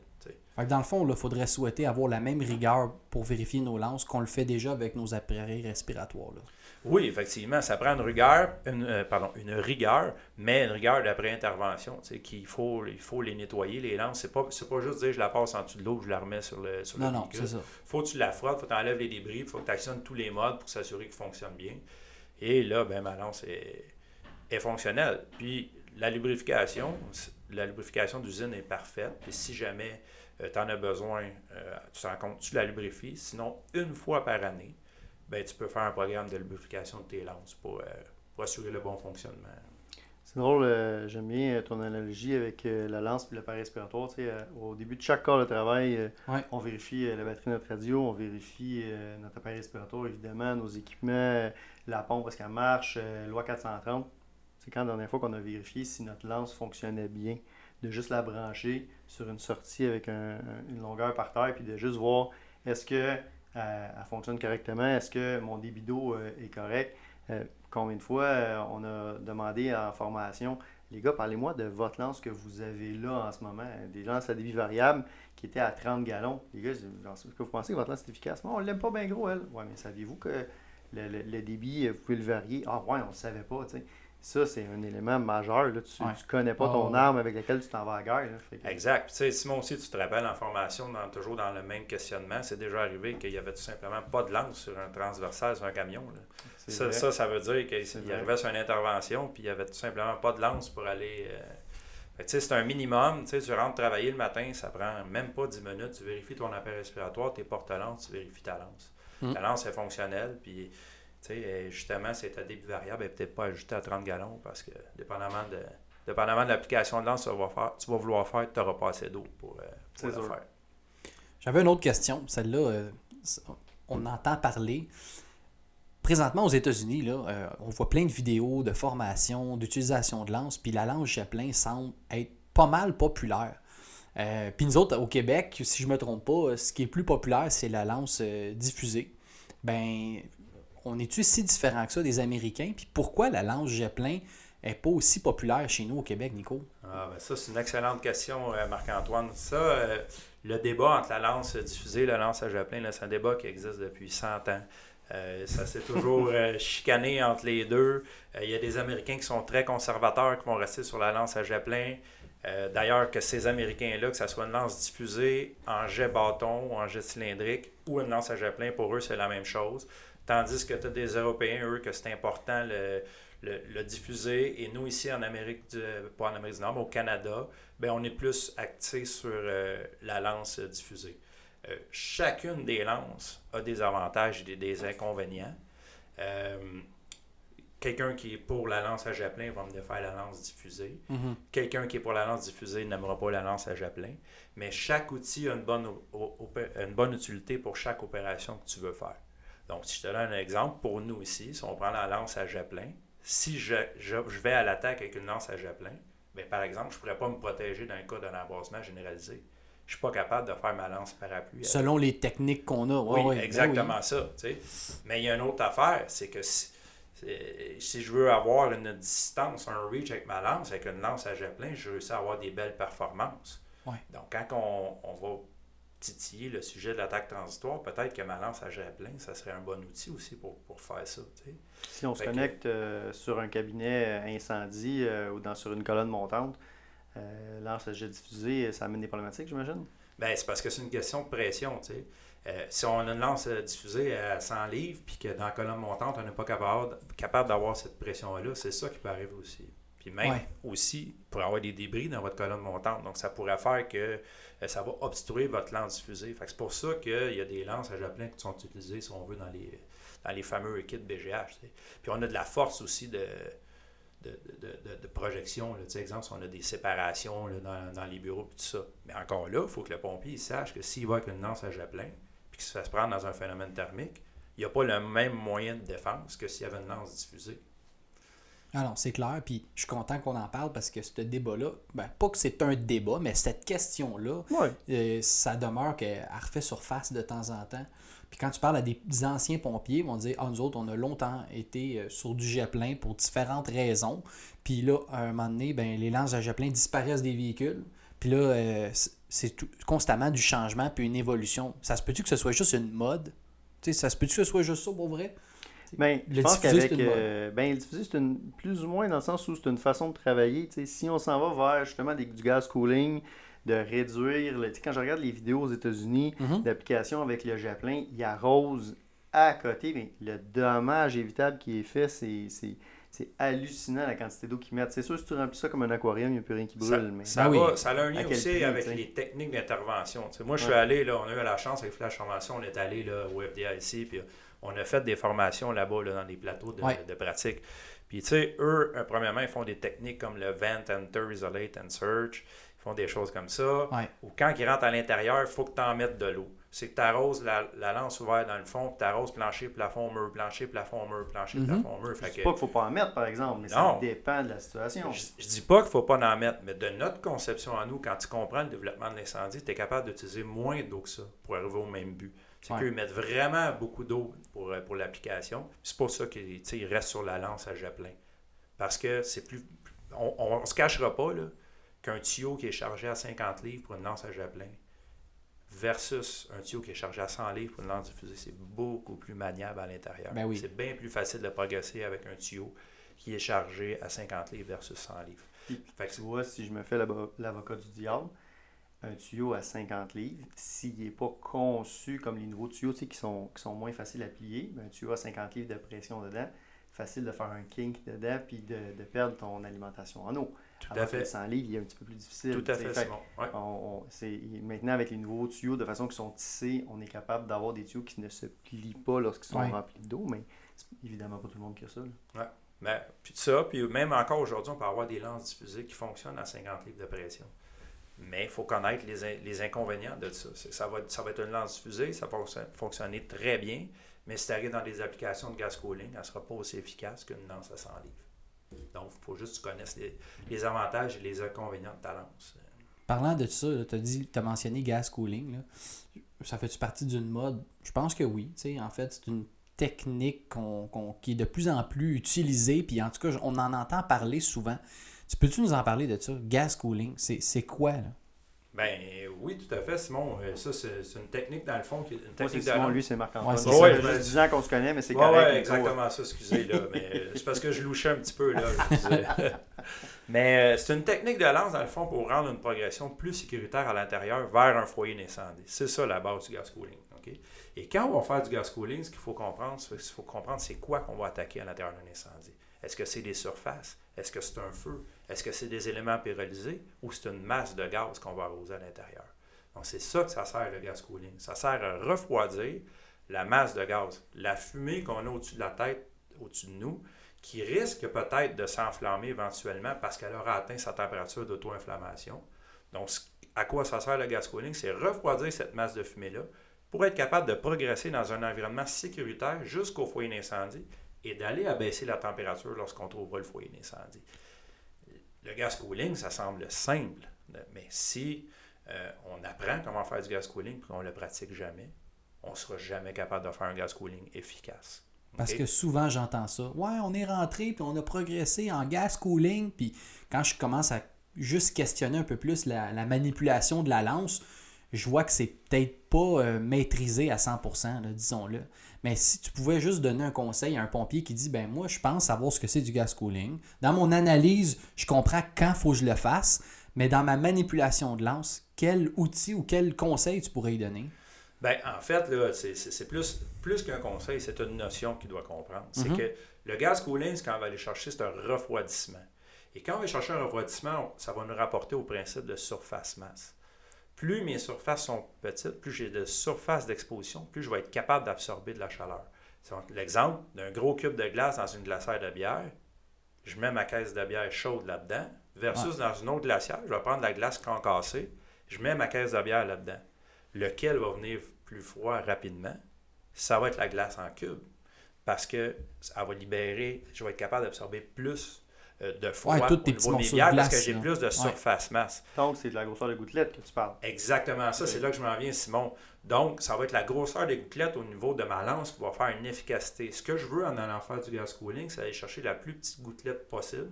dans le fond, il faudrait souhaiter avoir la même rigueur pour vérifier nos lances qu'on le fait déjà avec nos appareils respiratoires. Là. Oui, effectivement, ça prend une rigueur, une, euh, pardon, une rigueur, mais une rigueur d'après-intervention. Qu'il faut, il faut les nettoyer, les lances. C'est pas, pas juste dire je la passe en dessous de l'eau, je la remets sur le sur Non, non, c'est ça. faut que tu la frottes, faut que tu enlèves les débris, il faut que tu actionnes tous les modes pour s'assurer qu'il fonctionne bien. Et là, ben, ma lance est, fonctionnelle. Puis la lubrification, la lubrification d'usine est parfaite. Et si jamais euh, tu en as besoin, euh, tu te rends compte, tu la lubrifies. Sinon, une fois par année, ben, tu peux faire un programme de lubrification de tes lances pour, euh, assurer le bon fonctionnement. C'est drôle, euh, j'aime bien ton analogie avec euh, la lance et l'appareil respiratoire. au début de chaque corps de travail, on vérifie la batterie de notre radio, on vérifie notre appareil respiratoire, évidemment, nos équipements, la pompe, est-ce qu'elle marche, loi 430. C'est quand la dernière fois qu'on a vérifié si notre lance fonctionnait bien, de juste la brancher sur une sortie avec une longueur par terre, puis de juste voir est-ce que elle, fonctionne correctement. Est-ce que mon débit d'eau euh, est correct? Euh, combien de fois euh, on a demandé en formation, les gars, parlez-moi de votre lance que vous avez là en ce moment, des lances à débit variable qui étaient à 30 gallons. Les gars, est-ce que vous pensez que votre lance est efficace? on ne l'aime pas bien gros, elle. Oui, mais saviez-vous que le, débit, vous pouvez le varier? Ah ouais, on ne savait pas, tu sais. Ça, c'est un élément majeur. Là. Tu ne connais pas ton arme avec laquelle tu t'en vas à la guerre. Exact. Tu sais, Simon aussi, tu te rappelles en formation, dans, toujours dans le même questionnement, c'est déjà arrivé qu'il n'y avait tout simplement pas de lance sur un transversal, sur un camion. Ça, ça, ça, veut dire qu'il arrivait sur une intervention, puis il n'y avait tout simplement pas de lance pour aller. Euh... c'est un minimum. Tu rentres travailler le matin, ça prend même pas 10 minutes. Tu vérifies ton appareil respiratoire, tes porte-lances, tu vérifies ta lance. La mm. lance est fonctionnelle, puis justement, c'est à débit variable et peut-être pas ajusté à 30 gallons parce que, dépendamment de, dépendamment de l'application de lance que tu vas, faire, tu vas vouloir faire, tu n'auras pas assez d'eau pour, euh, le faire. J'avais une autre question. Celle-là, euh, on entend parler. Présentement, aux États-Unis, là, euh, on voit plein de vidéos de formation, d'utilisation de lance, puis la lance Chaplin semble être pas mal populaire. puis nous autres, au Québec, si je ne me trompe pas, ce qui est plus populaire, c'est la lance diffusée. Ben, on est-tu si différent que ça des Américains? Puis pourquoi la lance Zeppelin n'est pas aussi populaire chez nous au Québec, Nico? Ah, ben ça, c'est une excellente question, euh, Marc-Antoine. Ça, euh, le débat entre la lance diffusée et la lance à Zeppelin, c'est un débat qui existe depuis 100 ans. Euh, ça s'est toujours chicané entre les deux. Il y a des Américains qui sont très conservateurs qui vont rester sur la lance à Zeppelin. D'ailleurs, que ces Américains-là, que ce soit une lance diffusée en jet bâton ou en jet cylindrique ou une lance à Zeppelin, pour eux, c'est la même chose. Tandis que tu as des Européens, eux, que c'est important le, le, diffuser. Et nous, ici, en Amérique du, pas en Amérique du Nord, mais au Canada, ben, on est plus axé sur euh, la lance diffusée. Euh, chacune des lances a des avantages et des, inconvénients. Euh, quelqu'un qui est pour la lance à jet plein va me faire la lance diffusée. Mhm. Quelqu'un qui est pour la lance diffusée n'aimera pas la lance à jet plein. Mais chaque outil a une bonne, une bonne utilité pour chaque opération que tu veux faire. Donc, si je te donne un exemple, pour nous ici, si on prend la lance à jet plein, si je, je, vais à l'attaque avec une lance à jet plein, bien, par exemple, je ne pourrais pas me protéger dans le cas d'un embrassement généralisé. Je ne suis pas capable de faire ma lance parapluie. Selon les techniques qu'on a. oui, ben exactement ça. Mais il y a une autre affaire, c'est que si, si, je veux avoir une distance, un reach avec ma lance, avec une lance à jet plein, je réussis à avoir des belles performances. Donc, quand on, on va titiller le sujet de l'attaque transitoire, peut-être que ma lance à jet plein, ça serait un bon outil aussi pour, faire ça. Si on se connecte euh, sur un cabinet euh, incendie euh, ou dans, sur une colonne montante, lance à jet diffusé, ça amène des problématiques, j'imagine? Bien, c'est parce que c'est une question de pression. si on a une lance diffusée à 100 livres, puis que dans la colonne montante, on n'est pas capable, capable d'avoir cette pression-là, c'est ça qui peut arriver aussi. Puis même aussi, pour avoir des débris dans votre colonne montante. Donc, ça pourrait faire que euh, ça va obstruer votre lance diffusée. c'est pour ça qu'il y a des lances à Joplin qui sont utilisées, si on veut, dans les, dans les fameux kits BGH. Puis on a de la force aussi de, de, projection. Là. Exemple, si on a des séparations dans, les bureaux et tout ça. Mais encore là, il faut que le pompier sache que s'il va avec une lance à Joplin, puis qu'il se fasse prendre dans un phénomène thermique, il n'y a pas le même moyen de défense que s'il y avait une lance diffusée. Alors, c'est clair, puis je suis content qu'on en parle parce que ce débat-là, ben, pas que c'est un débat, mais cette question-là, euh, ça demeure qu'elle refait surface de temps en temps. Puis quand tu parles à des anciens pompiers, ils vont dire Ah, nous autres, on a longtemps été euh, sur du jet plein pour différentes raisons. Puis là, à un moment donné, ben, les lances à jet plein disparaissent des véhicules. Puis là, euh, c'est constamment du changement puis une évolution. Ça se peut-tu que ce soit juste une mode? Tu sais, Ça se peut-tu que ce soit juste ça pour vrai? Ben, je pense qu'avec. Euh, ben, le diffusé, c'est une, plus ou moins dans le sens où c'est une façon de travailler. si on s'en va vers justement des, du gaz cooling, de réduire. Le, quand je regarde les vidéos aux États-Unis mm-hmm. d'application avec le Japlin, il arrose à côté. Mais le dommage évitable qui est fait, c'est. C'est hallucinant la quantité d'eau qu'ils mettent. C'est sûr, si tu remplis ça comme un aquarium, il n'y a plus rien qui brûle. Ça, mais... ça, ah ça a un lien aussi avec les techniques d'intervention. Moi, je suis allé, là, on a eu la chance avec Flash Formation, on est allé là, au FDIC, puis on a fait des formations là-bas dans des plateaux de, pratique. Puis, tu sais, eux, euh, premièrement, ils font des techniques comme le Vent, Enter, Isolate and Search. Ils font des choses comme ça. Ou quand ils rentrent à l'intérieur, il faut que tu en mettes de l'eau. C'est que tu arroses la, lance ouverte dans le fond, puis tu arroses plancher, plafond, mur, plancher, plafond, mur, plancher, mm-hmm. plafond, mur. Je dis pas qu'il faut pas en mettre, par exemple, mais ça dépend de la situation. Je, je dis pas qu'il faut pas en mettre, mais de notre conception à nous, quand tu comprends le développement de l'incendie, tu es capable d'utiliser moins d'eau que ça pour arriver au même but. C'est qu'ils mettent vraiment beaucoup d'eau pour, euh, pour l'application. C'est pour ça qu'ils restent sur la lance à jet plein. Parce que c'est plus. On ne se cachera pas qu'un tuyau qui est chargé à 50 livres pour une lance à jet plein versus un tuyau qui est chargé à 100 livres pour une lance diffusée, c'est beaucoup plus maniable à l'intérieur. Ben oui. C'est bien plus facile de progresser avec un tuyau qui est chargé à 50 livres versus 100 livres. fait que tu vois, si je me fais l'avocat du diable, un tuyau à 50 livres, s'il n'est pas conçu comme les nouveaux tuyaux qui sont, qui sont moins faciles à plier, ben, un tuyau à 50 livres de pression dedans, facile de faire un kink dedans puis de, de perdre ton alimentation en eau. Tout à fait. 100 livres, il est un petit peu plus difficile. Tout à fait, maintenant, avec les nouveaux tuyaux, de façon qu'ils sont tissés, on est capable d'avoir des tuyaux qui ne se plient pas lorsqu'ils sont remplis d'eau, mais évidemment pas tout le monde qui a ça. Oui. Ben, puis ça, puis même encore aujourd'hui, on peut avoir des lances diffusées qui fonctionnent à 50 livres de pression. Mais il faut connaître les, les, inconvénients de ça. Ça va, ça va être une lance diffusée, ça va fonctionner très bien, mais si tu arrives dans des applications de gas cooling, elle ne sera pas aussi efficace qu'une lance à 100 livres. Donc, il faut juste que tu connaisses les, avantages et les inconvénients de ta lance. Parlant de ça, tu as, mentionné gas cooling. Ça fait-tu partie d'une mode? Je pense que oui. En fait, c'est une technique qui est de plus en plus utilisée, puis en tout cas, on en entend parler souvent. Tu peux-tu nous en parler de ça? Gas cooling, c'est quoi, là? Ben oui, tout à fait, Simon. Euh, ça, c'est une technique, dans le fond, qui une technique Simon, lui, c'est Marc-Antoine. Ouais, c'est 10 ans qu'on se connaît, mais c'est correct. Oui, exactement ça, excusez. là. mais euh, c'est parce que je louchais un petit peu. là. mais euh, c'est une technique de lance, dans le fond, pour rendre une progression plus sécuritaire à l'intérieur vers un foyer d'incendie. C'est ça la base du gas cooling. Et quand on va faire du gas cooling, ce qu'il faut comprendre, c'est qu'il faut comprendre c'est quoi qu'on va attaquer à l'intérieur d'un incendie. Est-ce que c'est des surfaces? Est-ce que c'est un feu? Est-ce que c'est des éléments pyrolysés ou c'est une masse de gaz qu'on va arroser à l'intérieur? Donc, c'est ça que ça sert, le gas cooling. Ça sert à refroidir la masse de gaz. La fumée qu'on a au-dessus de la tête, au-dessus de nous, qui risque peut-être de s'enflammer éventuellement parce qu'elle aura atteint sa température d'auto-inflammation. Donc, à quoi ça sert le gas cooling? C'est refroidir cette masse de fumée-là pour être capable de progresser dans un environnement sécuritaire jusqu'au foyer d'incendie et d'aller abaisser la température lorsqu'on trouvera le foyer d'incendie. Le gas cooling, ça semble simple, mais si euh, on apprend comment faire du gas cooling et qu'on ne le pratique jamais, on ne sera jamais capable de faire un gas cooling efficace. Parce que souvent, j'entends ça. Ouais, on est rentré, puis on a progressé en gas cooling. Puis quand je commence à juste questionner un peu plus la, manipulation de la lance, je vois que c'est peut-être pas euh, maîtrisé à 100%, disons-le. Mais si tu pouvais juste donner un conseil à un pompier qui dit, ben moi, je pense savoir ce que c'est du gas cooling. Dans mon analyse, je comprends quand il faut que je le fasse. Mais dans ma manipulation de lance, quel outil ou quel conseil tu pourrais y donner? Ben, en fait, c'est plus, plus qu'un conseil, c'est une notion qu'il doit comprendre. C'est mhm. que le gaz cooling, quand on va aller chercher, c'est un refroidissement. Et quand on va chercher un refroidissement, ça va nous rapporter au principe de surface-masse. Plus mes surfaces sont petites, plus j'ai de surface d'exposition, plus je vais être capable d'absorber de la chaleur. L'exemple d'un gros cube de glace dans une glacière de bière, je mets ma caisse de bière chaude là-dedans, versus dans une autre glacière, je vais prendre la glace concassée, je mets ma caisse de bière là-dedans. Lequel va venir plus froid rapidement? Ça va être la glace en cube. Parce que ça va libérer, je vais être capable d'absorber plus de froid ouais, au niveau de bières parce que j'ai plus de surface masse. Donc, c'est de la grosseur des gouttelettes que tu parles. Exactement ça, c'est là que je m'en viens, Simon. Donc, ça va être la grosseur des gouttelettes au niveau de ma lance qui va faire une efficacité. Ce que je veux en allant faire du gas cooling, c'est aller chercher la plus petite gouttelette possible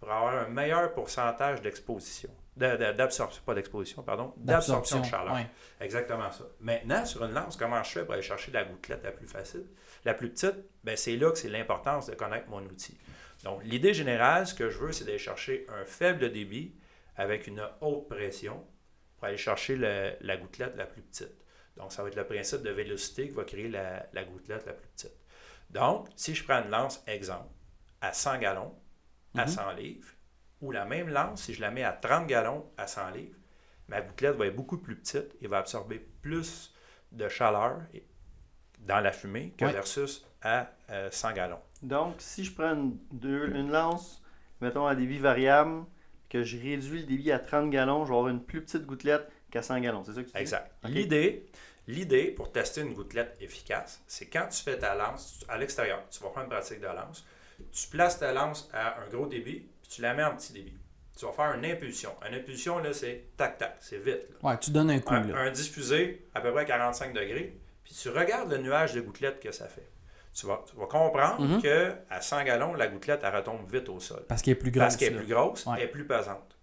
pour avoir un meilleur pourcentage d'exposition d'absorption, pas d'exposition, pardon, d'absorption de chaleur. Exactement ça. Maintenant, sur une lance, comment je fais pour aller chercher la gouttelette la plus facile? La plus petite, ben, c'est là que c'est l'importance de connaître mon outil. Donc, l'idée générale, ce que je veux, c'est d'aller chercher un faible débit avec une haute pression pour aller chercher la, gouttelette la plus petite. Donc, ça va être le principe de vélocité qui va créer la, la gouttelette la plus petite. Donc, si je prends une lance, exemple, à 100 gallons, à 100 mhm. livres, ou la même lance, si je la mets à 30 gallons à 100 livres, ma gouttelette va être beaucoup plus petite et va absorber plus de chaleur dans la fumée que versus à 100 euh, gallons. Donc, si je prends une, lance, mettons à débit variable, que je réduis le débit à 30 gallons, je vais avoir une plus petite gouttelette qu'à 100 gallons. C'est ça que tu dis? Exact. L'idée, L'idée pour tester une gouttelette efficace, c'est quand tu fais ta lance à l'extérieur, tu vas faire une pratique de lance, tu places ta lance à un gros débit, tu la mets en petit débit. Tu vas faire une impulsion. Une impulsion, là, c'est tac-tac, c'est vite. Ouais, tu donnes un coup. Un, un, diffusé à peu près 45 degrés, puis tu regardes le nuage de gouttelettes que ça fait. Tu vas, tu vas comprendre que à 100 gallons, la gouttelette, elle retombe vite au sol. Parce qu'elle est plus grosse. Parce qu'elle est plus grosse, elle est plus pesante.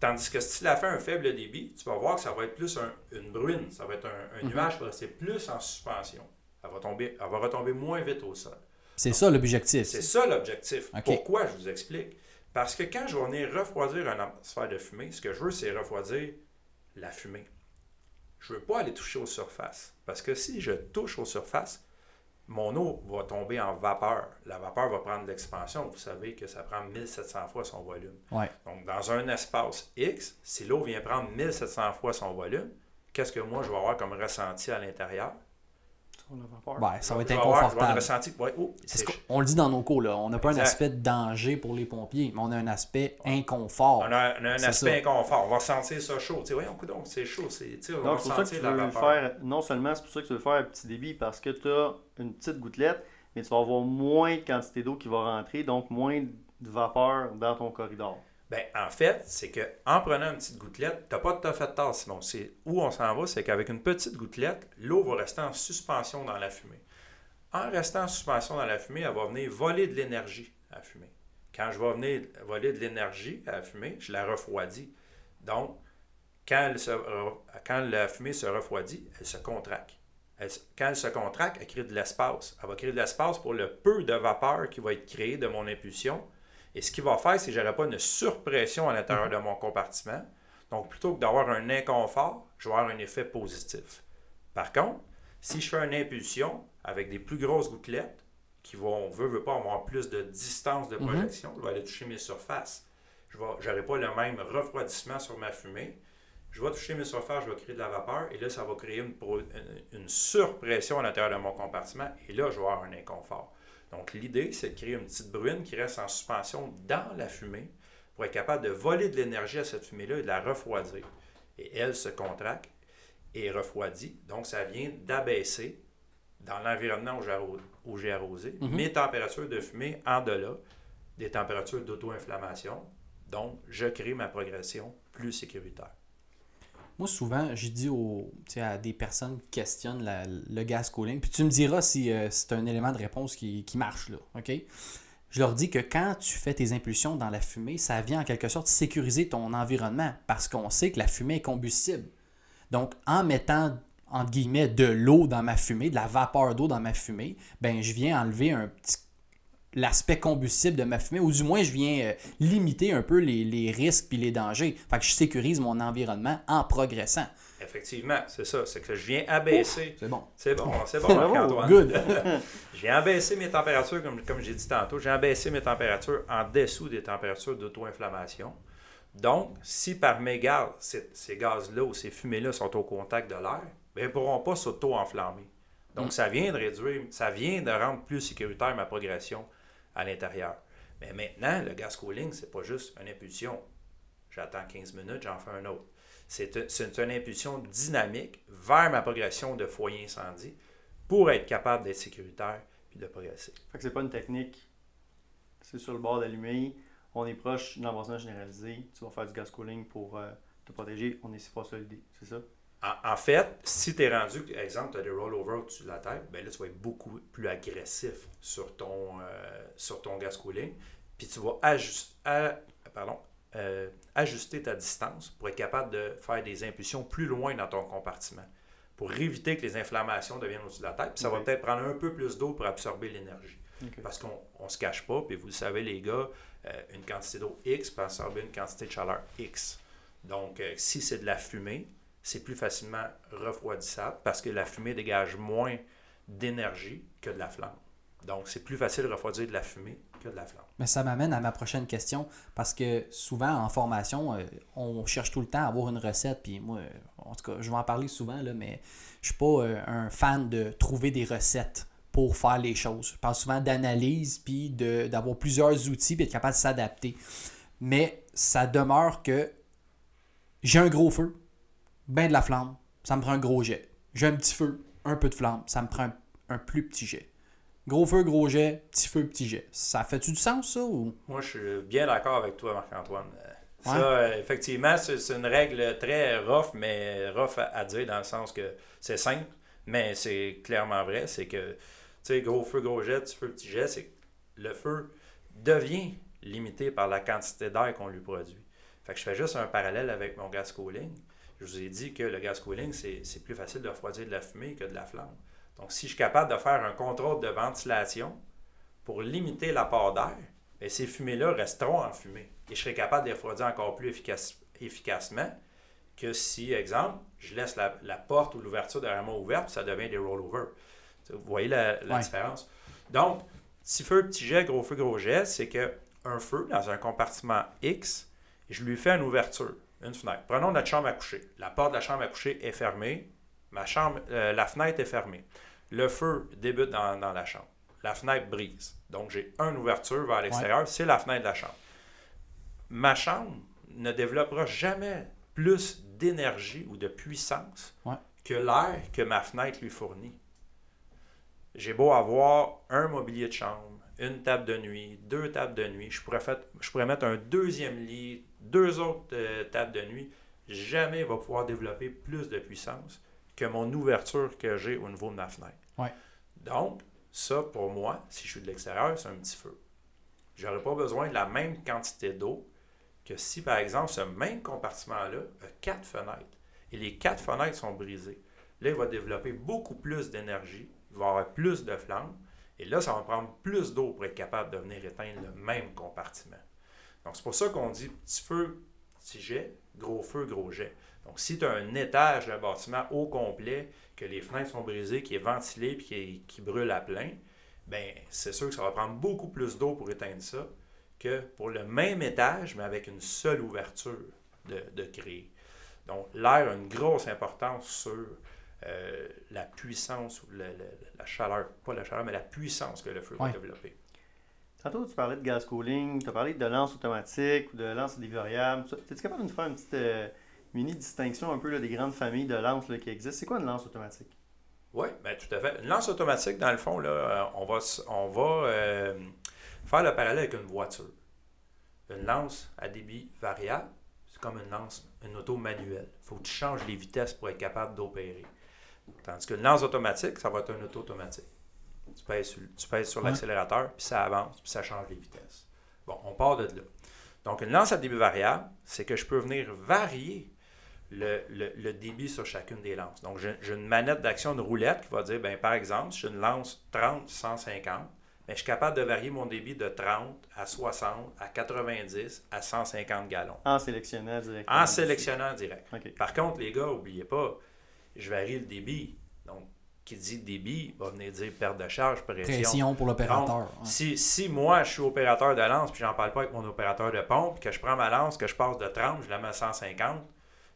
Tandis que si tu la fais un faible débit, tu vas voir que ça va être plus une bruine, ça va être un, mhm. nuage, c'est plus en suspension. Elle va, tomber, elle va retomber moins vite au sol. C'est ça l'objectif. C'est ça l'objectif. Pourquoi je vous explique? Parce que quand je vais venir refroidir un atmosphère de fumée, ce que je veux, c'est refroidir la fumée. Je ne veux pas aller toucher aux surfaces. Parce que si je touche aux surfaces, mon eau va tomber en vapeur. La vapeur va prendre l'expansion. Vous savez que ça prend 1700 fois son volume. Donc, dans un espace X, si l'eau vient prendre 1700 fois son volume, qu'est-ce que moi je vais avoir comme ressenti à l'intérieur? Ça va être inconfortable. Oh, on le dit dans nos cours, là. on n'a pas un aspect de danger pour les pompiers, mais on a un aspect inconfort. On a, un aspect inconfort. On va sentir ça chaud. Tu donc c'est chaud. donc, c'est pour ça que tu veux le faire, non seulement c'est pour ça que tu veux faire un petit débit parce que tu as une petite gouttelette, mais tu vas avoir moins de quantité d'eau qui va rentrer, donc moins de vapeur dans ton corridor. Ben, en fait, c'est qu'en prenant une petite gouttelette, tu n'as pas tout à fait tort, Simon. Où on s'en va, c'est qu'avec une petite gouttelette, l'eau va rester en suspension dans la fumée. En restant en suspension dans la fumée, elle va venir voler de l'énergie à la fumée. Quand je vais venir voler de l'énergie à la fumée, je la refroidis. Donc, quand, quand la fumée se refroidit, elle se contracte. quand elle se contracte, elle crée de l'espace. Elle va créer de l'espace pour le peu de vapeur qui va être créé de mon impulsion et ce qu'il va faire, c'est que je n'aurai pas une surpression à l'intérieur mhm. de mon compartiment. Donc, plutôt que d'avoir un inconfort, je vais avoir un effet positif. Par contre, si je fais une impulsion avec des plus grosses gouttelettes, qui vont, veut, veut pas avoir plus de distance de mhm. projection, je vais aller toucher mes surfaces. Je n'aurai pas le même refroidissement sur ma fumée. je vais toucher mes surfaces, je vais créer de la vapeur, et là, ça va créer une, une, surpression à l'intérieur de mon compartiment, et là, je vais avoir un inconfort. Donc, l'idée, c'est de créer une petite bruine qui reste en suspension dans la fumée pour être capable de voler de l'énergie à cette fumée-là et de la refroidir. Et elle se contracte et refroidit. Donc, ça vient d'abaisser dans l'environnement où j'ai arrosé, mhm. mes températures de fumée en delà des températures d'auto-inflammation. Donc, je crée ma progression plus sécuritaire. Moi, souvent, je dis aux, à des personnes qui questionnent le gas cooling, puis tu me diras si euh, c'est un élément de réponse qui, marche, là, OK? Je leur dis que quand tu fais tes impulsions dans la fumée, ça vient en quelque sorte sécuriser ton environnement parce qu'on sait que la fumée est combustible. Donc, en mettant, entre guillemets, de l'eau dans ma fumée, de la vapeur d'eau dans ma fumée, ben je viens enlever un petit l'aspect combustible de ma fumée, ou du moins je viens euh, limiter un peu les, risques et les dangers. Fait que je sécurise mon environnement en progressant. Effectivement, c'est ça. C'est que je viens abaisser. C'est bon. C'est bon, c'est bon, Marc-Antoine. Good. je viens abaisser mes températures, comme, comme j'ai dit tantôt, j'ai abaissé mes températures en dessous des températures d'auto-inflammation. Donc, si par mégarde, ces, ces gaz-là ou ces fumées-là sont au contact de l'air, ben, ils ne pourront pas s'auto-enflammer. Donc, mm. ça vient de réduire, ça vient de rendre plus sécuritaire ma progression à l'intérieur. Mais maintenant, le gas cooling, ce n'est pas juste une impulsion. J'attends 15 minutes, j'en fais un autre. C'est une impulsion dynamique vers ma progression de foyer incendie pour être capable d'être sécuritaire puis de progresser. Fait que c'est pas une technique, c'est sur le bord d'allumer, on est proche d'un embrassement généralisé, tu vas faire du gas cooling pour euh, te protéger, on est si pas solide, c'est ça? En, fait, si tu es rendu, exemple, tu as des rollovers au-dessus de la tête, ben là, tu vas être beaucoup plus agressif sur ton, euh, sur ton gas cooling. Puis tu vas pardon, euh, ajuster ta distance pour être capable de faire des impulsions plus loin dans ton compartiment pour éviter que les inflammations deviennent au-dessus de la tête. Puis ça va peut-être prendre un peu plus d'eau pour absorber l'énergie. Parce qu'on ne se cache pas, puis vous le savez, les gars, euh, une quantité d'eau X peut absorber une quantité de chaleur X. Donc, si c'est de la fumée, c'est plus facilement refroidissable parce que la fumée dégage moins d'énergie que de la flamme. Donc, c'est plus facile de refroidir de la fumée que de la flamme. Mais ça m'amène à ma prochaine question parce que souvent en formation, euh, on cherche tout le temps à avoir une recette. Puis moi, en tout cas, je vais en parler souvent, là, mais je ne suis pas euh, un fan de trouver des recettes pour faire les choses. Je parle souvent d'analyse, puis d'avoir plusieurs outils, puis être capable de s'adapter. Mais ça demeure que j'ai un gros feu, ben de la flamme, ça me prend un gros jet. J'ai un petit feu, un peu de flamme, ça me prend un, plus petit jet. Gros feu, gros jet, petit feu, petit jet. Ça fait-tu du sens, ça? Ou? Moi, je suis bien d'accord avec toi, Marc-Antoine. Ça, effectivement, c'est une règle très rough, mais rough à, dire dans le sens que c'est simple, mais c'est clairement vrai. C'est que, tu sais, gros feu, gros jet, petit feu, petit jet, c'est que le feu devient limité par la quantité d'air qu'on lui produit. Fait que je fais juste un parallèle avec mon gas cooling. Je vous ai dit que le gas cooling, c'est plus facile de refroidir de la fumée que de la flamme. Donc, si je suis capable de faire un contrôle de ventilation pour limiter l'apport d'air, ben, ces fumées-là resteront en fumée. Et je serai capable de les refroidir encore plus efficacement que si, exemple, je laisse la, porte ou l'ouverture derrière moi ouverte, ça devient des rollovers. Vous voyez la, différence? Donc, petit feu, petit jet, gros feu, gros jet, c'est qu'un feu dans un compartiment X, je lui fais une ouverture une fenêtre. Prenons notre chambre à coucher. La porte de la chambre à coucher est fermée. Ma chambre, euh, la fenêtre est fermée. Le feu débute dans, la chambre. La fenêtre brise. Donc, j'ai une ouverture vers l'extérieur. C'est la fenêtre de la chambre. Ma chambre ne développera jamais plus d'énergie ou de puissance que l'air que ma fenêtre lui fournit. J'ai beau avoir un mobilier de chambre, une table de nuit, deux tables de nuit, je pourrais, je pourrais mettre un deuxième lit, deux autres euh, tables de nuit, jamais il va pouvoir développer plus de puissance que mon ouverture que j'ai au niveau de ma fenêtre. Donc, ça, pour moi, si je suis de l'extérieur, c'est un petit feu. Je n'aurai pas besoin de la même quantité d'eau que si, par exemple, ce même compartiment-là a quatre fenêtres et les quatre fenêtres sont brisées. Là, il va développer beaucoup plus d'énergie, il va avoir plus de flammes, et là, ça va prendre plus d'eau pour être capable de venir éteindre le même compartiment. Donc, c'est pour ça qu'on dit petit feu, petit jet, gros feu, gros jet. Donc, si tu as un étage d'un bâtiment au complet, que les fenêtres sont brisées, qui est ventilé et qui, brûle à plein, ben c'est sûr que ça va prendre beaucoup plus d'eau pour éteindre ça que pour le même étage, mais avec une seule ouverture de, créer. Donc, l'air a une grosse importance sur euh, la puissance, la, la, la, chaleur, pas la chaleur, mais la puissance que le feu va développer. Tantôt, tu parlais de gas cooling, tu as parlé de lance automatique ou de lance variables. Es-tu capable de nous faire une petite euh, mini distinction un peu des grandes familles de lances qui existent? C'est quoi une lance automatique? Oui, ben, tout à fait. Une lance automatique, dans le fond, là, euh, on va, on va euh, faire le parallèle avec une voiture. Une lance à débit variable, c'est comme une lance, une auto manuelle. Il faut que tu changes les vitesses pour être capable d'opérer. Tandis qu'une lance automatique, ça va être un auto automatique. Tu pèses sur, tu pèses sur Ouais. l'accélérateur, puis ça avance, puis ça change les vitesses. Bon, on part de là. Donc, une lance à débit variable, c'est que je peux venir varier le, le- le débit sur chacune des lances. Donc, j'ai une manette d'action, une roulette qui va dire, ben, par exemple, si j'ai une lance 30, 150, ben, je suis capable de varier mon débit de 30 à 60, à 90, à 150 gallons. En sélectionnant directement. En sélectionnant direct. Par contre, les gars, n'oubliez pas, je varie le débit. Donc, qui dit débit va venir dire perte de charge, pression. Pression pour l'opérateur. Donc, ouais. si, si moi, je suis opérateur de lance, puis j'en parle pas avec mon opérateur de pompe, que je prends ma lance, que je passe de 30, je la mets à 150,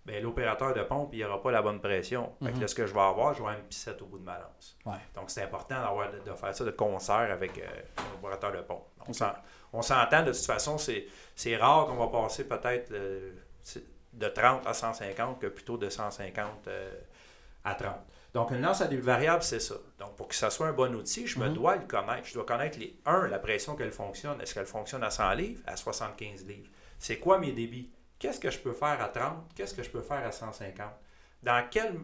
ben, l'opérateur de pompe, il n'aura pas la bonne pression. Fait que Mhm. là, ce que je vais avoir, je vais avoir une pissette au bout de ma lance. Ouais. Donc, c'est important d'avoir, de faire ça de concert avec euh, un opérateur de pompe. On, s'en- on s'entend, de toute façon, c'est, c'est rare qu'on va passer peut-être euh, de 30 à 150 que plutôt de 150 euh, à 30. Donc, une lance à des variables, c'est ça. Donc, pour que ça soit un bon outil, je me Mhm. dois le connaître. Je dois connaître les 1, la pression qu'elle fonctionne. Est-ce qu'elle fonctionne à 100 livres, à 75 livres? C'est quoi mes débits? Qu'est-ce que je peux faire à 30? Qu'est-ce que je peux faire à 150? Dans quelles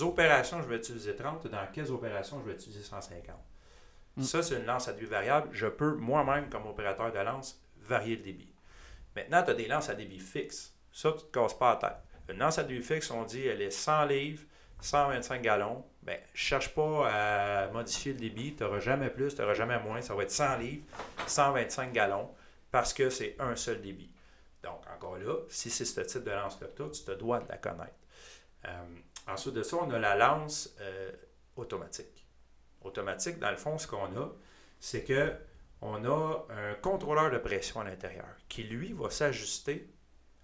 opérations je vais utiliser 30 et dans quelles opérations je vais utiliser 150? Mm. Ça, c'est une lance à débit variable. Je peux moi-même, comme opérateur de lance, varier le débit. Maintenant, tu as des lances à débit fixe. Ça, tu ne te casses pas la tête. Une lance à débit fixe, on dit, elle est 100 livres, 125 gallons. Ben, cherche pas à modifier le débit. Tu n'auras jamais plus, tu n'auras jamais moins. Ça va être 100 livres, 125 gallons, parce que c'est un seul débit. Donc, encore là, si c'est ce type de tu as, tu te dois de la connaître. Euh, ensuite de ça, on a la lance euh, automatique. Automatique, dans le fond, ce qu'on a, c'est que on a un contrôleur de pression à l'intérieur qui, lui, va s'ajuster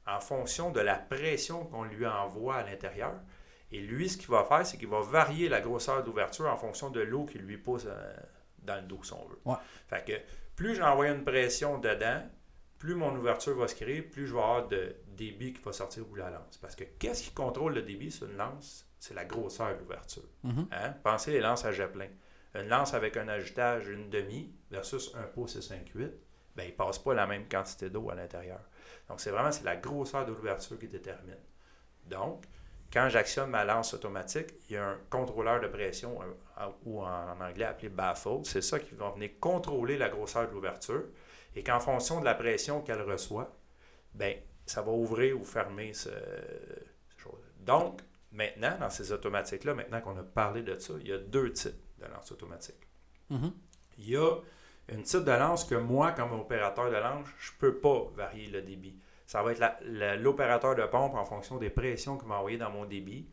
en fonction de la pression qu'on lui envoie à l'intérieur. Et lui, ce qu'il va faire, c'est qu'il va varier la grosseur d'ouverture en fonction de l'eau qu'il lui pose euh, dans le dos, si on veut. Ouais. Fait que plus j'envoie une pression dedans, plus mon ouverture va se créer, plus je vais avoir de débit qui va sortir au bout de la lance. Parce que qu'est-ce qui contrôle le débit sur une lance? C'est la grosseur de l'ouverture. Mhm. Hein? Pensez les lances à jet plein. Une lance avec un agitage une demi versus un pot 658, ben, il ne passe pas la même quantité d'eau à l'intérieur. Donc, c'est vraiment c'est la grosseur de l'ouverture qui détermine. Donc, quand j'actionne ma lance automatique, il y a un contrôleur de pression, un- ou en, anglais appelé baffle. C'est ça qui va venir contrôler la grosseur de l'ouverture. Et qu'en fonction de la pression qu'elle reçoit, ben, ça va ouvrir ou fermer ce. Donc, maintenant, dans ces automatiques-là, maintenant qu'on a parlé de ça, il y a deux types de lance automatique. Mhm. Il y a une type de lance que moi, comme opérateur de lance, je ne peux pas varier le débit. Ça va être l'opérateur de pompe en fonction des pressions qu'il m'a envoyées dans mon débit.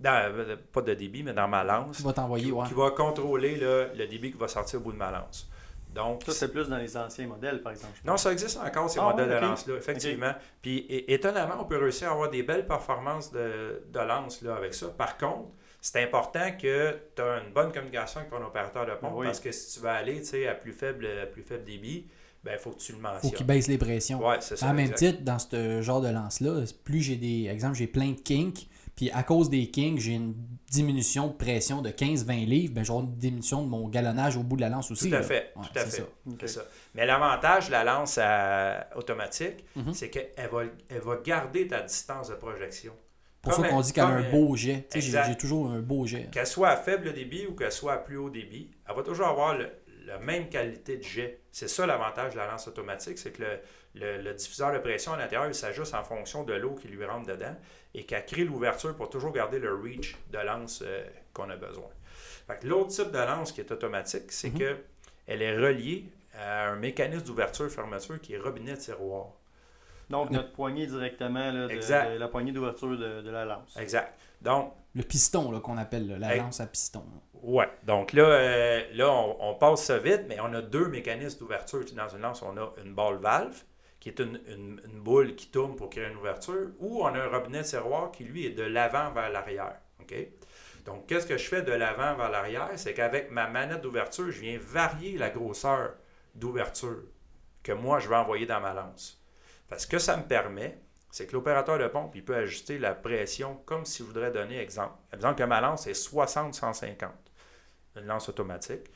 Dans- euh, pas de débit, mais dans ma lance. Tu vas t'envoyer, qui, ouais. qui va contrôler le débit qui va sortir au bout de ma lance. Donc, Ça, c'est plus dans les anciens modèles, par exemple. non, ça existe encore, ces Ah modèles de lance-là, effectivement. Puis étonnamment, on peut réussir à avoir des belles performances de, de lance là, avec ça. Par contre, c'est important que tu as une bonne communication avec ton opérateur de pompe Oui. parce que si tu vas aller tu sais, à plus faible, à plus faible débit, ben, il faut que tu le Faut mentionnes. qu'il baisse les pressions. Ouais, c'est ça. En même exact. titre, dans ce genre de lance-là, plus j'ai des. Exemple, j'ai plein de kinks, puis à cause des kinks, j'ai une diminution de pression de 15-20 livres, ben j'aurai une diminution de mon galonnage au bout de la lance aussi. Tout à là. fait, Ouais, tout à fait. ça. Ça. Mais l'avantage de la lance à- automatique, Mhm. c'est qu'elle va, elle va garder ta distance de projection. Pour Comme ça qu'on dit qu'elle a un beau jet. J'ai toujours un beau jet. Qu'elle soit à faible débit ou qu'elle soit à plus haut débit, elle va toujours avoir le- la même qualité de jet. C'est ça l'avantage de la lance automatique, c'est que le, le- le diffuseur de pression à l'intérieur, il s'ajuste en fonction de l'eau qui lui rentre dedans et qu'elle crée l'ouverture pour toujours garder le reach de lance euh, qu'on a besoin. L'autre type de lance qui est automatique, c'est que elle est reliée à un mécanisme d'ouverture-fermeture qui est robinet tiroir. Donc, notre poignée directement, là, de, Exact. de la poignée d'ouverture de, de la lance. Exact. Donc, Le piston là, qu'on appelle, là, la lance à piston. là. Ouais, donc là, euh, là on, passe ça vite, mais on a deux mécanismes d'ouverture. Dans une lance, on a une balle valve qui est une, une- boule qui tourne pour créer une ouverture, ou on a un robinet de tiroir qui, lui, est de l'avant vers l'arrière. Donc, qu'est-ce que je fais de l'avant vers l'arrière? C'est qu'avec ma manette d'ouverture, je viens varier la grosseur d'ouverture que moi, je vais envoyer dans ma lance. Parce que ça me permet, c'est que l'opérateur de pompe, il peut ajuster la pression comme s'il voudrait donner exemple. Exemple que ma lance est 60-150, une lance automatique.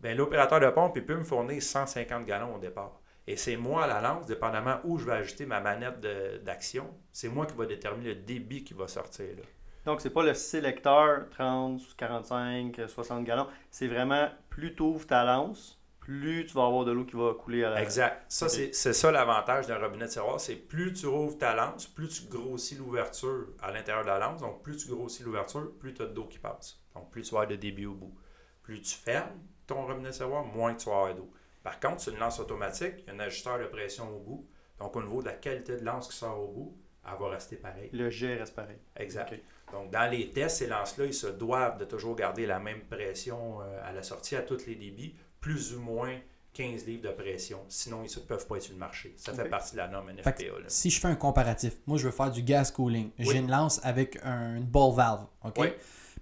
Bien, l'opérateur de pompe, il peut me fournir 150 gallons au départ. Et c'est moi, la lance, dépendamment où je vais ajuster ma manette de- d'action, c'est moi qui va déterminer le débit qui va sortir. Là. Donc, c'est pas le sélecteur 30, 45, 60 gallons. C'est vraiment plus tu ouvres ta lance, plus tu vas avoir de l'eau qui va couler à la. Exact. Ça, c'est c'est ça l'avantage d'un robinet de tiroir. C'est plus tu rouvres ta lance, plus tu grossis l'ouverture à l'intérieur de la lance. Donc, plus tu grossis l'ouverture, plus tu as d'eau qui passe. Donc, plus tu vas avoir de débit au bout. Plus tu fermes ton robinet de tiroir, moins tu vas avoir d'eau. Par contre, sur une lance automatique, il y a un ajusteur de pression au bout. Donc, au niveau de la qualité de lance qui sort au bout, elle va rester pareille. Le jet reste pareil. Exact. Donc, dans les tests, ces lances-là, ils se doivent de toujours garder la même pression euh, à la sortie à tous les débits, plus ou moins 15 livres de pression. Sinon, ils ne peuvent pas être sur le marché. Ça fait partie de la norme NFPA. là. si je fais un comparatif, moi je veux faire du gas cooling. Oui. J'ai une lance avec un, une ball valve, OK? Oui.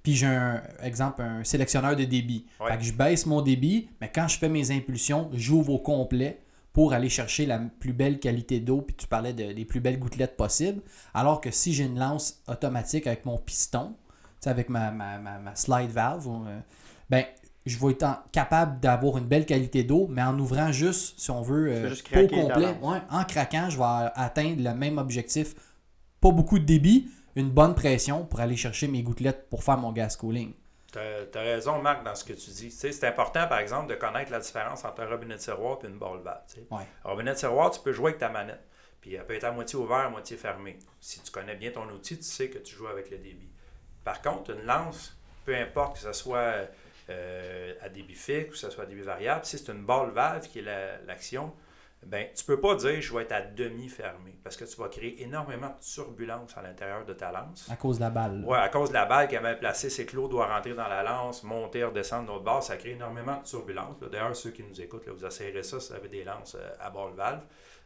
Puis j'ai un exemple, un sélectionneur de débit. Ouais. Fait que je baisse mon débit, mais quand je fais mes impulsions, j'ouvre au complet pour aller chercher la plus belle qualité d'eau. Puis tu parlais de- des plus belles gouttelettes possibles. Alors que si j'ai une lance automatique avec mon piston, avec ma, ma, ma- ma slide valve, euh, ben, je vais être en- capable d'avoir une belle qualité d'eau, mais en ouvrant juste, si on veut, euh, au complet. Ouais, en craquant, je vais atteindre le même objectif. Pas beaucoup de débit, une bonne pression pour aller chercher mes gouttelettes pour faire mon gas cooling. Tu as, raison, Marc, dans ce que tu dis. C'est important, par exemple, de connaître la différence entre un robinet de tiroir et une ball valve. Ouais. Un robinet de tiroir, tu peux jouer avec ta manette. Puis elle peut être à moitié ouverte, à moitié fermée. Si tu connais bien ton outil, tu sais que tu joues avec le débit. Par contre, une lance, peu importe que ce soit euh, à débit fixe ou que ce soit à débit variable, si c'est une ball valve qui est la- l'action, ben, tu peux pas dire je vais être à demi fermé parce que tu vas créer énormément de turbulence à l'intérieur de ta lance. À cause de la balle. Ouais, à cause de la balle qui est mal placée, c'est que l'eau doit rentrer dans la lance, monter, redescendre de l'autre bord, ça crée énormément de turbulence. D'ailleurs, ceux qui nous écoutent, là, vous essayerez ça si vous avez des lances euh, à bord de valve.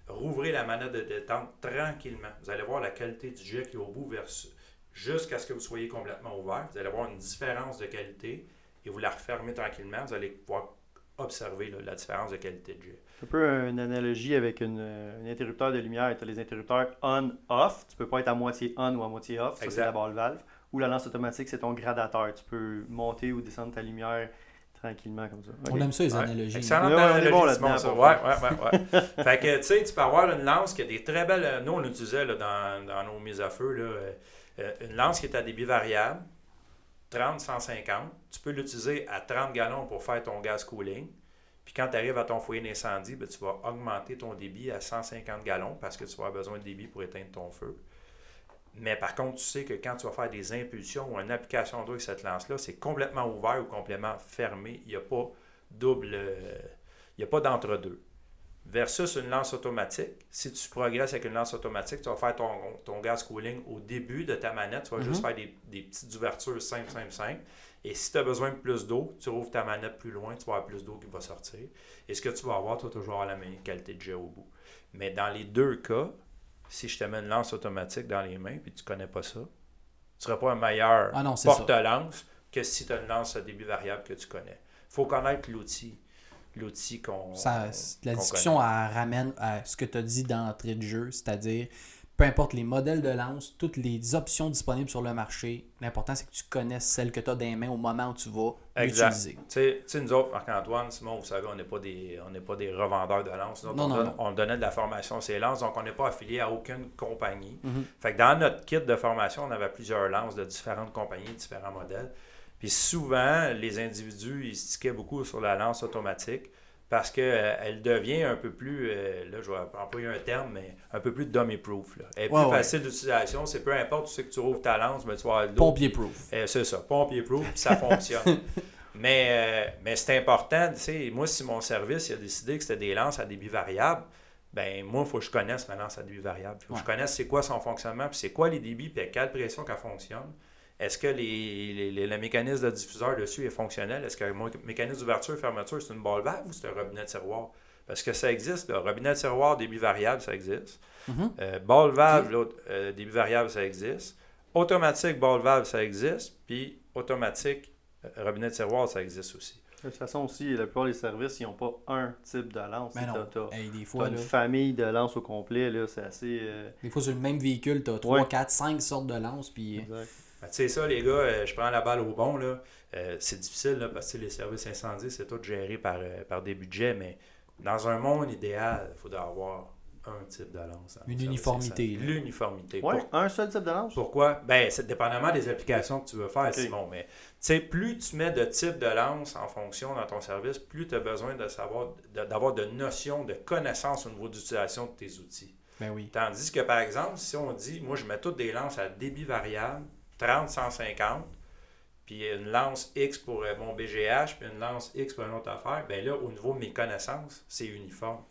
Rouvrez la manette de détente tranquillement. Vous allez voir la qualité du jet qui est au bout versus jusqu'à ce que vous soyez complètement ouvert. Vous allez voir une différence de qualité et vous la refermez tranquillement. Vous allez pouvoir observer là, la différence de qualité de jet. C'est un peu une analogie avec une, un interrupteur de lumière. Tu as les interrupteurs on-off. Tu peux pas être à moitié on ou à moitié off. Ça, c'est la balle valve. Ou la lance automatique, c'est ton gradateur. Tu peux monter ou descendre ta lumière tranquillement comme ça. On aime ça, les Ouais. analogies. Excellente Ouais, ouais, on est analogie, bon ça. pour Ouais, ouais, ouais, ouais. fait que, tu sais, tu peux avoir une lance qui a des très belles... euh, Nous, on l'utilisait là, dans, dans nos mises à feu, là, euh, euh, une lance qui est à débit variable, 30-150. Tu peux l'utiliser à 30 gallons pour faire ton gas cooling. Puis quand tu arrives à ton foyer d'incendie, ben, tu vas augmenter ton débit à 150 gallons parce que tu vas avoir besoin de débit pour éteindre ton feu. Mais par contre, tu sais que quand tu vas faire des impulsions ou une application d'eau avec cette lance-là, c'est complètement ouvert ou complètement fermé. Il n'y a pas double. euh, il n'y a pas d'entre-deux. Versus une lance automatique, si tu progresses avec une lance automatique, tu vas faire ton, ton gas cooling au début de ta manette. Tu vas juste faire des, des petites ouvertures simples, simples, simples. Et si tu as besoin de plus d'eau, tu rouvres ta manette plus loin, tu vas avoir plus d'eau qui va sortir. Et ce que tu vas avoir, tu vas toujours avoir la meilleure qualité de jet au bout. Mais dans les deux cas, si je te mets une lance automatique dans les mains et tu ne connais pas ça, tu ne seras pas un meilleur Ah porte-lance que si tu as une lance à débit variable que tu connais. Il faut connaître l'outil. L'outil qu'on. La discussion ramène à ce que tu as dit d'entrée de jeu, c'est-à-dire peu importe les modèles de lance, toutes les options disponibles sur le marché, l'important c'est que tu connaisses celle que tu as dans les mains au moment où tu vas l'utiliser. Tu sais- nous autres, Marc-Antoine, Simon, vous savez, on n'est pas des on n'est pas des revendeurs de lances. On, non, donne- non. on donnait de la formation ces lances, donc on n'est pas affilié à aucune compagnie. Mhm. Fait que dans notre kit de formation, on avait plusieurs lances de différentes compagnies, différents modèles. Puis souvent, les individus, ils se tiquaient beaucoup sur la lance automatique parce qu'elle devient un peu plus, euh, là je vais employer un terme, mais un peu plus dummy-proof. Elle est Ouais, plus ouais. facile d'utilisation, c'est peu importe, tu sais que tu rouvres ta lance, mais tu vas avoir de l'eau. Pompier proof. Eh, c'est ça, pompier-proof, puis ça fonctionne. mais euh, mais c'est important, tu sais, moi, si mon service il a décidé que c'était des lances à débit variable, ben moi, il faut que je connaisse ma lance à débit variable. Il faut que je connaisse c'est quoi son fonctionnement, puis c'est quoi les débits, puis à quelle pression qu'elle fonctionne. Est-ce que les, les- les- le mécanisme de diffuseur dessus est fonctionnel? Est-ce que le mécanisme d'ouverture et fermeture, c'est une balle valve ou c'est un robinet de tiroir? Parce que ça existe, le robinet de tiroir, débit variable, ça existe. Mhm. Euh, ball valve, l'autre, euh, débit variable, ça existe. Automatique, ball valve, ça existe. Puis automatique, euh, robinet de tiroir, ça existe aussi. De toute façon aussi, la plupart des services, ils n'ont pas un type de lance. Mais non. Hey, des fois, une là, famille de lances au complet, là, c'est assez... euh, des fois, sur le même véhicule, tu as 3, Ouais. 4, 5 sortes de lances. Puis, exact. Tu sais ça, les gars, euh, je prends la balle au bon, là. Euh, c'est difficile, là, parce que les services incendies, c'est tout géré par, euh, par des budgets, mais dans un monde idéal, il faudrait avoir un type de lance. Une uniformité. L'uniformité. Ouais, Pour- un seul type de lance? Pourquoi? Ben, c'est dépendamment des applications que tu veux faire. Simon. Mais tu sais, plus tu mets de type de lance en fonction dans ton service, plus tu as besoin de savoir, de- d'avoir de notions, de connaissances au niveau d'utilisation de tes outils. ben oui. Tandis que, par exemple, si on dit, moi, je mets toutes des lances à débit variable, 30-150, puis une lance X pour euh, mon BGH, puis une lance X pour une autre affaire, ben là, au niveau de mes connaissances, c'est uniforme.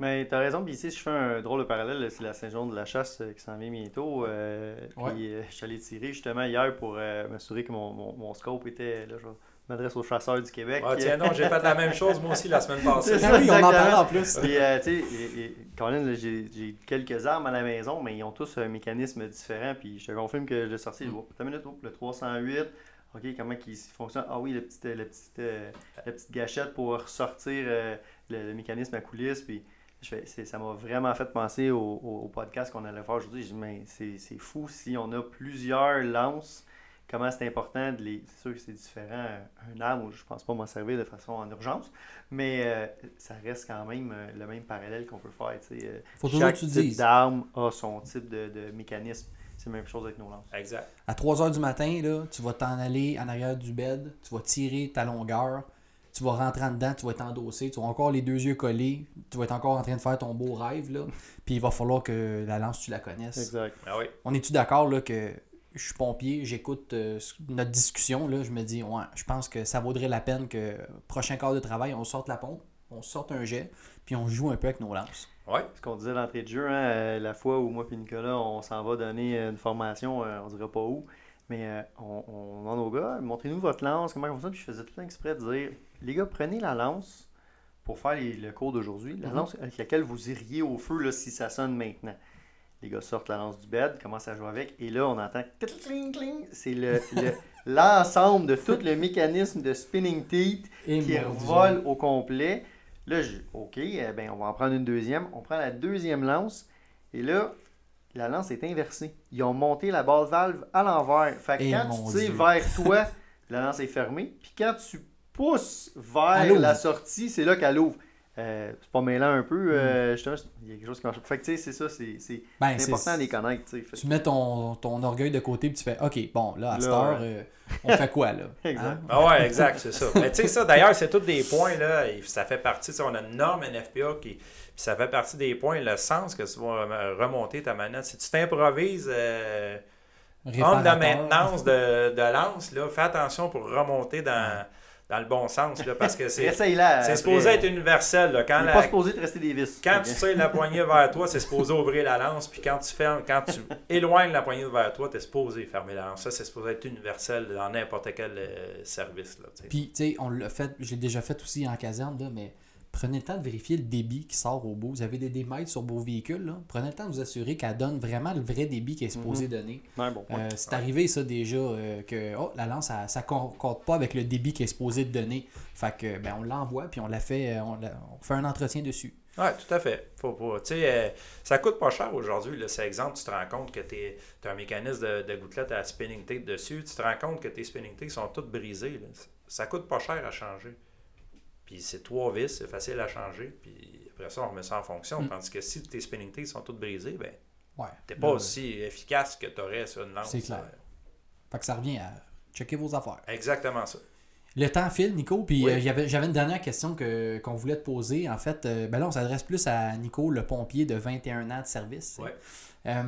Mais t'as raison, puis ici, je fais un drôle de parallèle, c'est la Saint-Jean de la chasse euh, qui s'en vient bientôt. euh, Ouais. Puis euh, je suis allé tirer justement hier pour euh, m'assurer que mon, mon, mon scope était. Là, je m'adresse aux chasseurs du Québec. Ah, tiens donc, j'ai fait la même chose, moi aussi, la semaine passée. C'est oui, on en parle en plus. Puis, euh, tu sais, et- et- Colin, j'ai j'ai quelques armes à la maison, mais ils ont tous un mécanisme différent. Puis je te confirme que je l'ai sorti. Mm. Oh, attends une minute, oh, le 308. OK, comment il fonctionne? Ah oui, le petit, euh, le petit, euh, la petite gâchette pour ressortir euh, le, le mécanisme à coulisses. Puis je fais, c'est- ça m'a vraiment fait penser au, au- au podcast qu'on allait faire aujourd'hui. Je dis, mais c'est c'est fou si on a plusieurs lances. Comment c'est important de les. C'est sûr que c'est différent. Un arme, je pense pas m'en servir de façon en urgence. Mais euh, ça reste quand même euh, le même parallèle qu'on peut faire. tu sais, euh, Faut toujours Chaque que tu type dises. d'arme a son type de, de mécanisme. C'est la même chose avec nos lances. Exact. À 3 heures du matin, là, tu vas t'en aller en arrière du bed, tu vas tirer ta longueur, tu vas rentrer en dedans, tu vas être endossé, tu vas encore les deux yeux collés, tu vas être encore en train de faire ton beau rêve, là, puis il va falloir que la lance, tu la connaisses. Exact. Ah oui. On est-tu d'accord là, que je suis pompier, j'écoute euh, notre discussion, là, je me dis, ouais, je pense que ça vaudrait la peine que prochain quart de travail, on sorte la pompe, on sorte un jet, puis on joue un peu avec nos lances. Oui. Ce qu'on disait d'entrée de jeu, hein, euh, la fois où moi et Nicolas, on s'en va donner une formation, euh, on dirait pas où, mais euh, on, on demande aux gars, montrez-nous votre lance, comment ça fonctionne. Puis je faisais tout le temps exprès de dire, les gars, prenez la lance pour faire les- le cours d'aujourd'hui, la Mhm. lance avec laquelle vous iriez au feu là, si ça sonne maintenant. Les gars sortent la lance du bed, commencent à jouer avec, et là, on entend. C'est le- le- l'ensemble de tout le mécanisme de spinning teeth Et qui revole au complet. Là, je, OK, eh ben, on va en prendre une deuxième. On prend la deuxième lance. Et là, la lance est inversée. Ils ont monté la balle valve à l'envers. Fait que Et quand tu tires vers toi, la lance est fermée. Puis quand tu pousses vers la sortie, c'est là qu'elle ouvre. Euh, c'est pas mêlant un Hmm. peu, euh, justement, il y a quelque chose qui marche. Fait que tu sais, c'est ça, c'est c'est- Ben, important de les connaître. tu sais. Fait Tu mets ton, ton orgueil de côté puis tu fais OK, bon, là, à Là, cette heure, ouais. euh, on fait quoi là? Exact. Hein? Ah ouais, exact, c'est ça. Mais tu sais, ça, d'ailleurs, c'est tous des points, là, et ça fait partie, on a une norme NFPA qui, puis ça fait partie des points, le sens que tu vas rem- remonter ta manette. Si tu t'improvises euh, homme de maintenance de, de lance, là, fais attention pour remonter dans, dans le bon sens, là, parce que c'est Essaye-la. c'est supposé être universel. Là, quand Il n'est la- pas supposé de rester des vis. quand tu tires la poignée vers toi, c'est supposé ouvrir la lance. Puis quand tu fermes, quand tu éloignes la poignée vers toi, tu es supposé fermer la lance. Ça, c'est supposé être universel dans n'importe quel euh, service. Là, tu sais. Puis, tu sais, on l'a fait, je l'ai déjà fait aussi en caserne, là, mais prenez le temps de vérifier le débit qui sort au bout. Vous avez des démètres sur vos véhicules, là. prenez le temps de vous assurer qu'elle donne vraiment le vrai débit qu'elle est supposée donner. Ouais, bon point. Euh, c'est arrivé ça déjà euh, que oh, la lance ça, ça concorde pas avec le débit qu'elle est supposée de donner. Fait que ben on l'envoie puis on la fait euh, on, la- on fait un entretien dessus. Oui, tout à fait. Faut sais, euh, ça coûte pas cher aujourd'hui. C'est exemple, tu te rends compte que tu as un mécanisme de, de gouttelette à spinning tape dessus. Tu te rends compte que tes spinning tapes sont toutes brisées. là. Ça coûte pas cher à changer. Puis c'est trois vis, c'est facile à changer. Puis après ça, on remet ça en fonction. Mm. Tandis que si tes spinning tapes sont toutes brisées, ben, Ouais. t'es pas aussi efficace que tu aurais sur une lance. C'est clair. Euh, Fait que ça revient à checker vos affaires. Exactement ça. Le temps file, Nico, puis Oui. euh, j'avais une dernière question que, qu'on voulait te poser. En fait, euh, ben là, on s'adresse plus à Nico, le pompier de 21 ans de service. Ouais. Euh,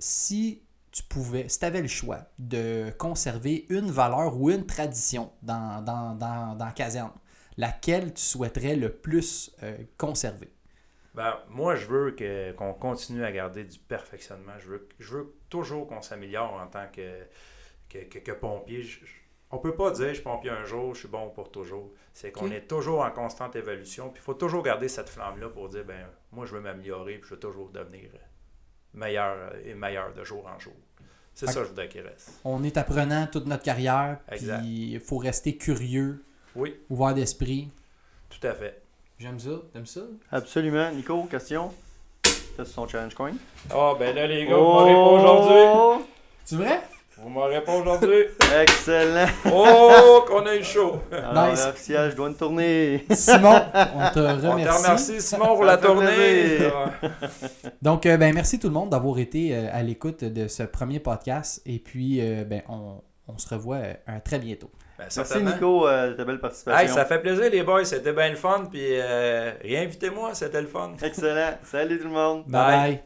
si tu pouvais, si tu avais le choix de conserver une valeur ou une tradition dans, dans, dans, dans la caserne, laquelle tu souhaiterais le plus euh, conserver? Ben, moi, je veux que, qu'on continue à garder du perfectionnement. Je veux, je veux toujours qu'on s'améliore en tant que, que, que- que pompier. Je- je- on peut pas dire je suis pompier un jour, je suis bon pour toujours. C'est qu'on est toujours en constante évolution. Puis il faut toujours garder cette flamme-là pour dire ben moi je veux m'améliorer puis je veux toujours devenir meilleur et meilleur de jour en jour. C'est ça que je voudrais qu'il reste. On est apprenant toute notre carrière, Exact. puis il faut rester curieux, Oui, ouvert d'esprit. tout à fait. J'aime ça, t'aimes ça? Absolument. Nico, question? T'as son challenge coin? Ah ben là les gars, vous m'aurez pas aujourd'hui. Oh! C'est vrai? Vous m'aurez pas aujourd'hui. Excellent. Oh qu'on a eu chaud. Alors, Nice. officiel, je dois une tournée. Simon, on te On te remercie. remercie Simon pour la tournée. Donc, euh, ben, merci tout le monde d'avoir été euh, à l'écoute de ce premier podcast. Et puis, euh, ben, on, on se revoit euh, un très bientôt. Ben, Merci. Nico euh, de ta belle participation. Hey, ça fait plaisir les boys, c'était bien le fun. Puis euh, réinvitez-moi, c'était le fun. Excellent. Salut tout le monde. bye. Bye. bye.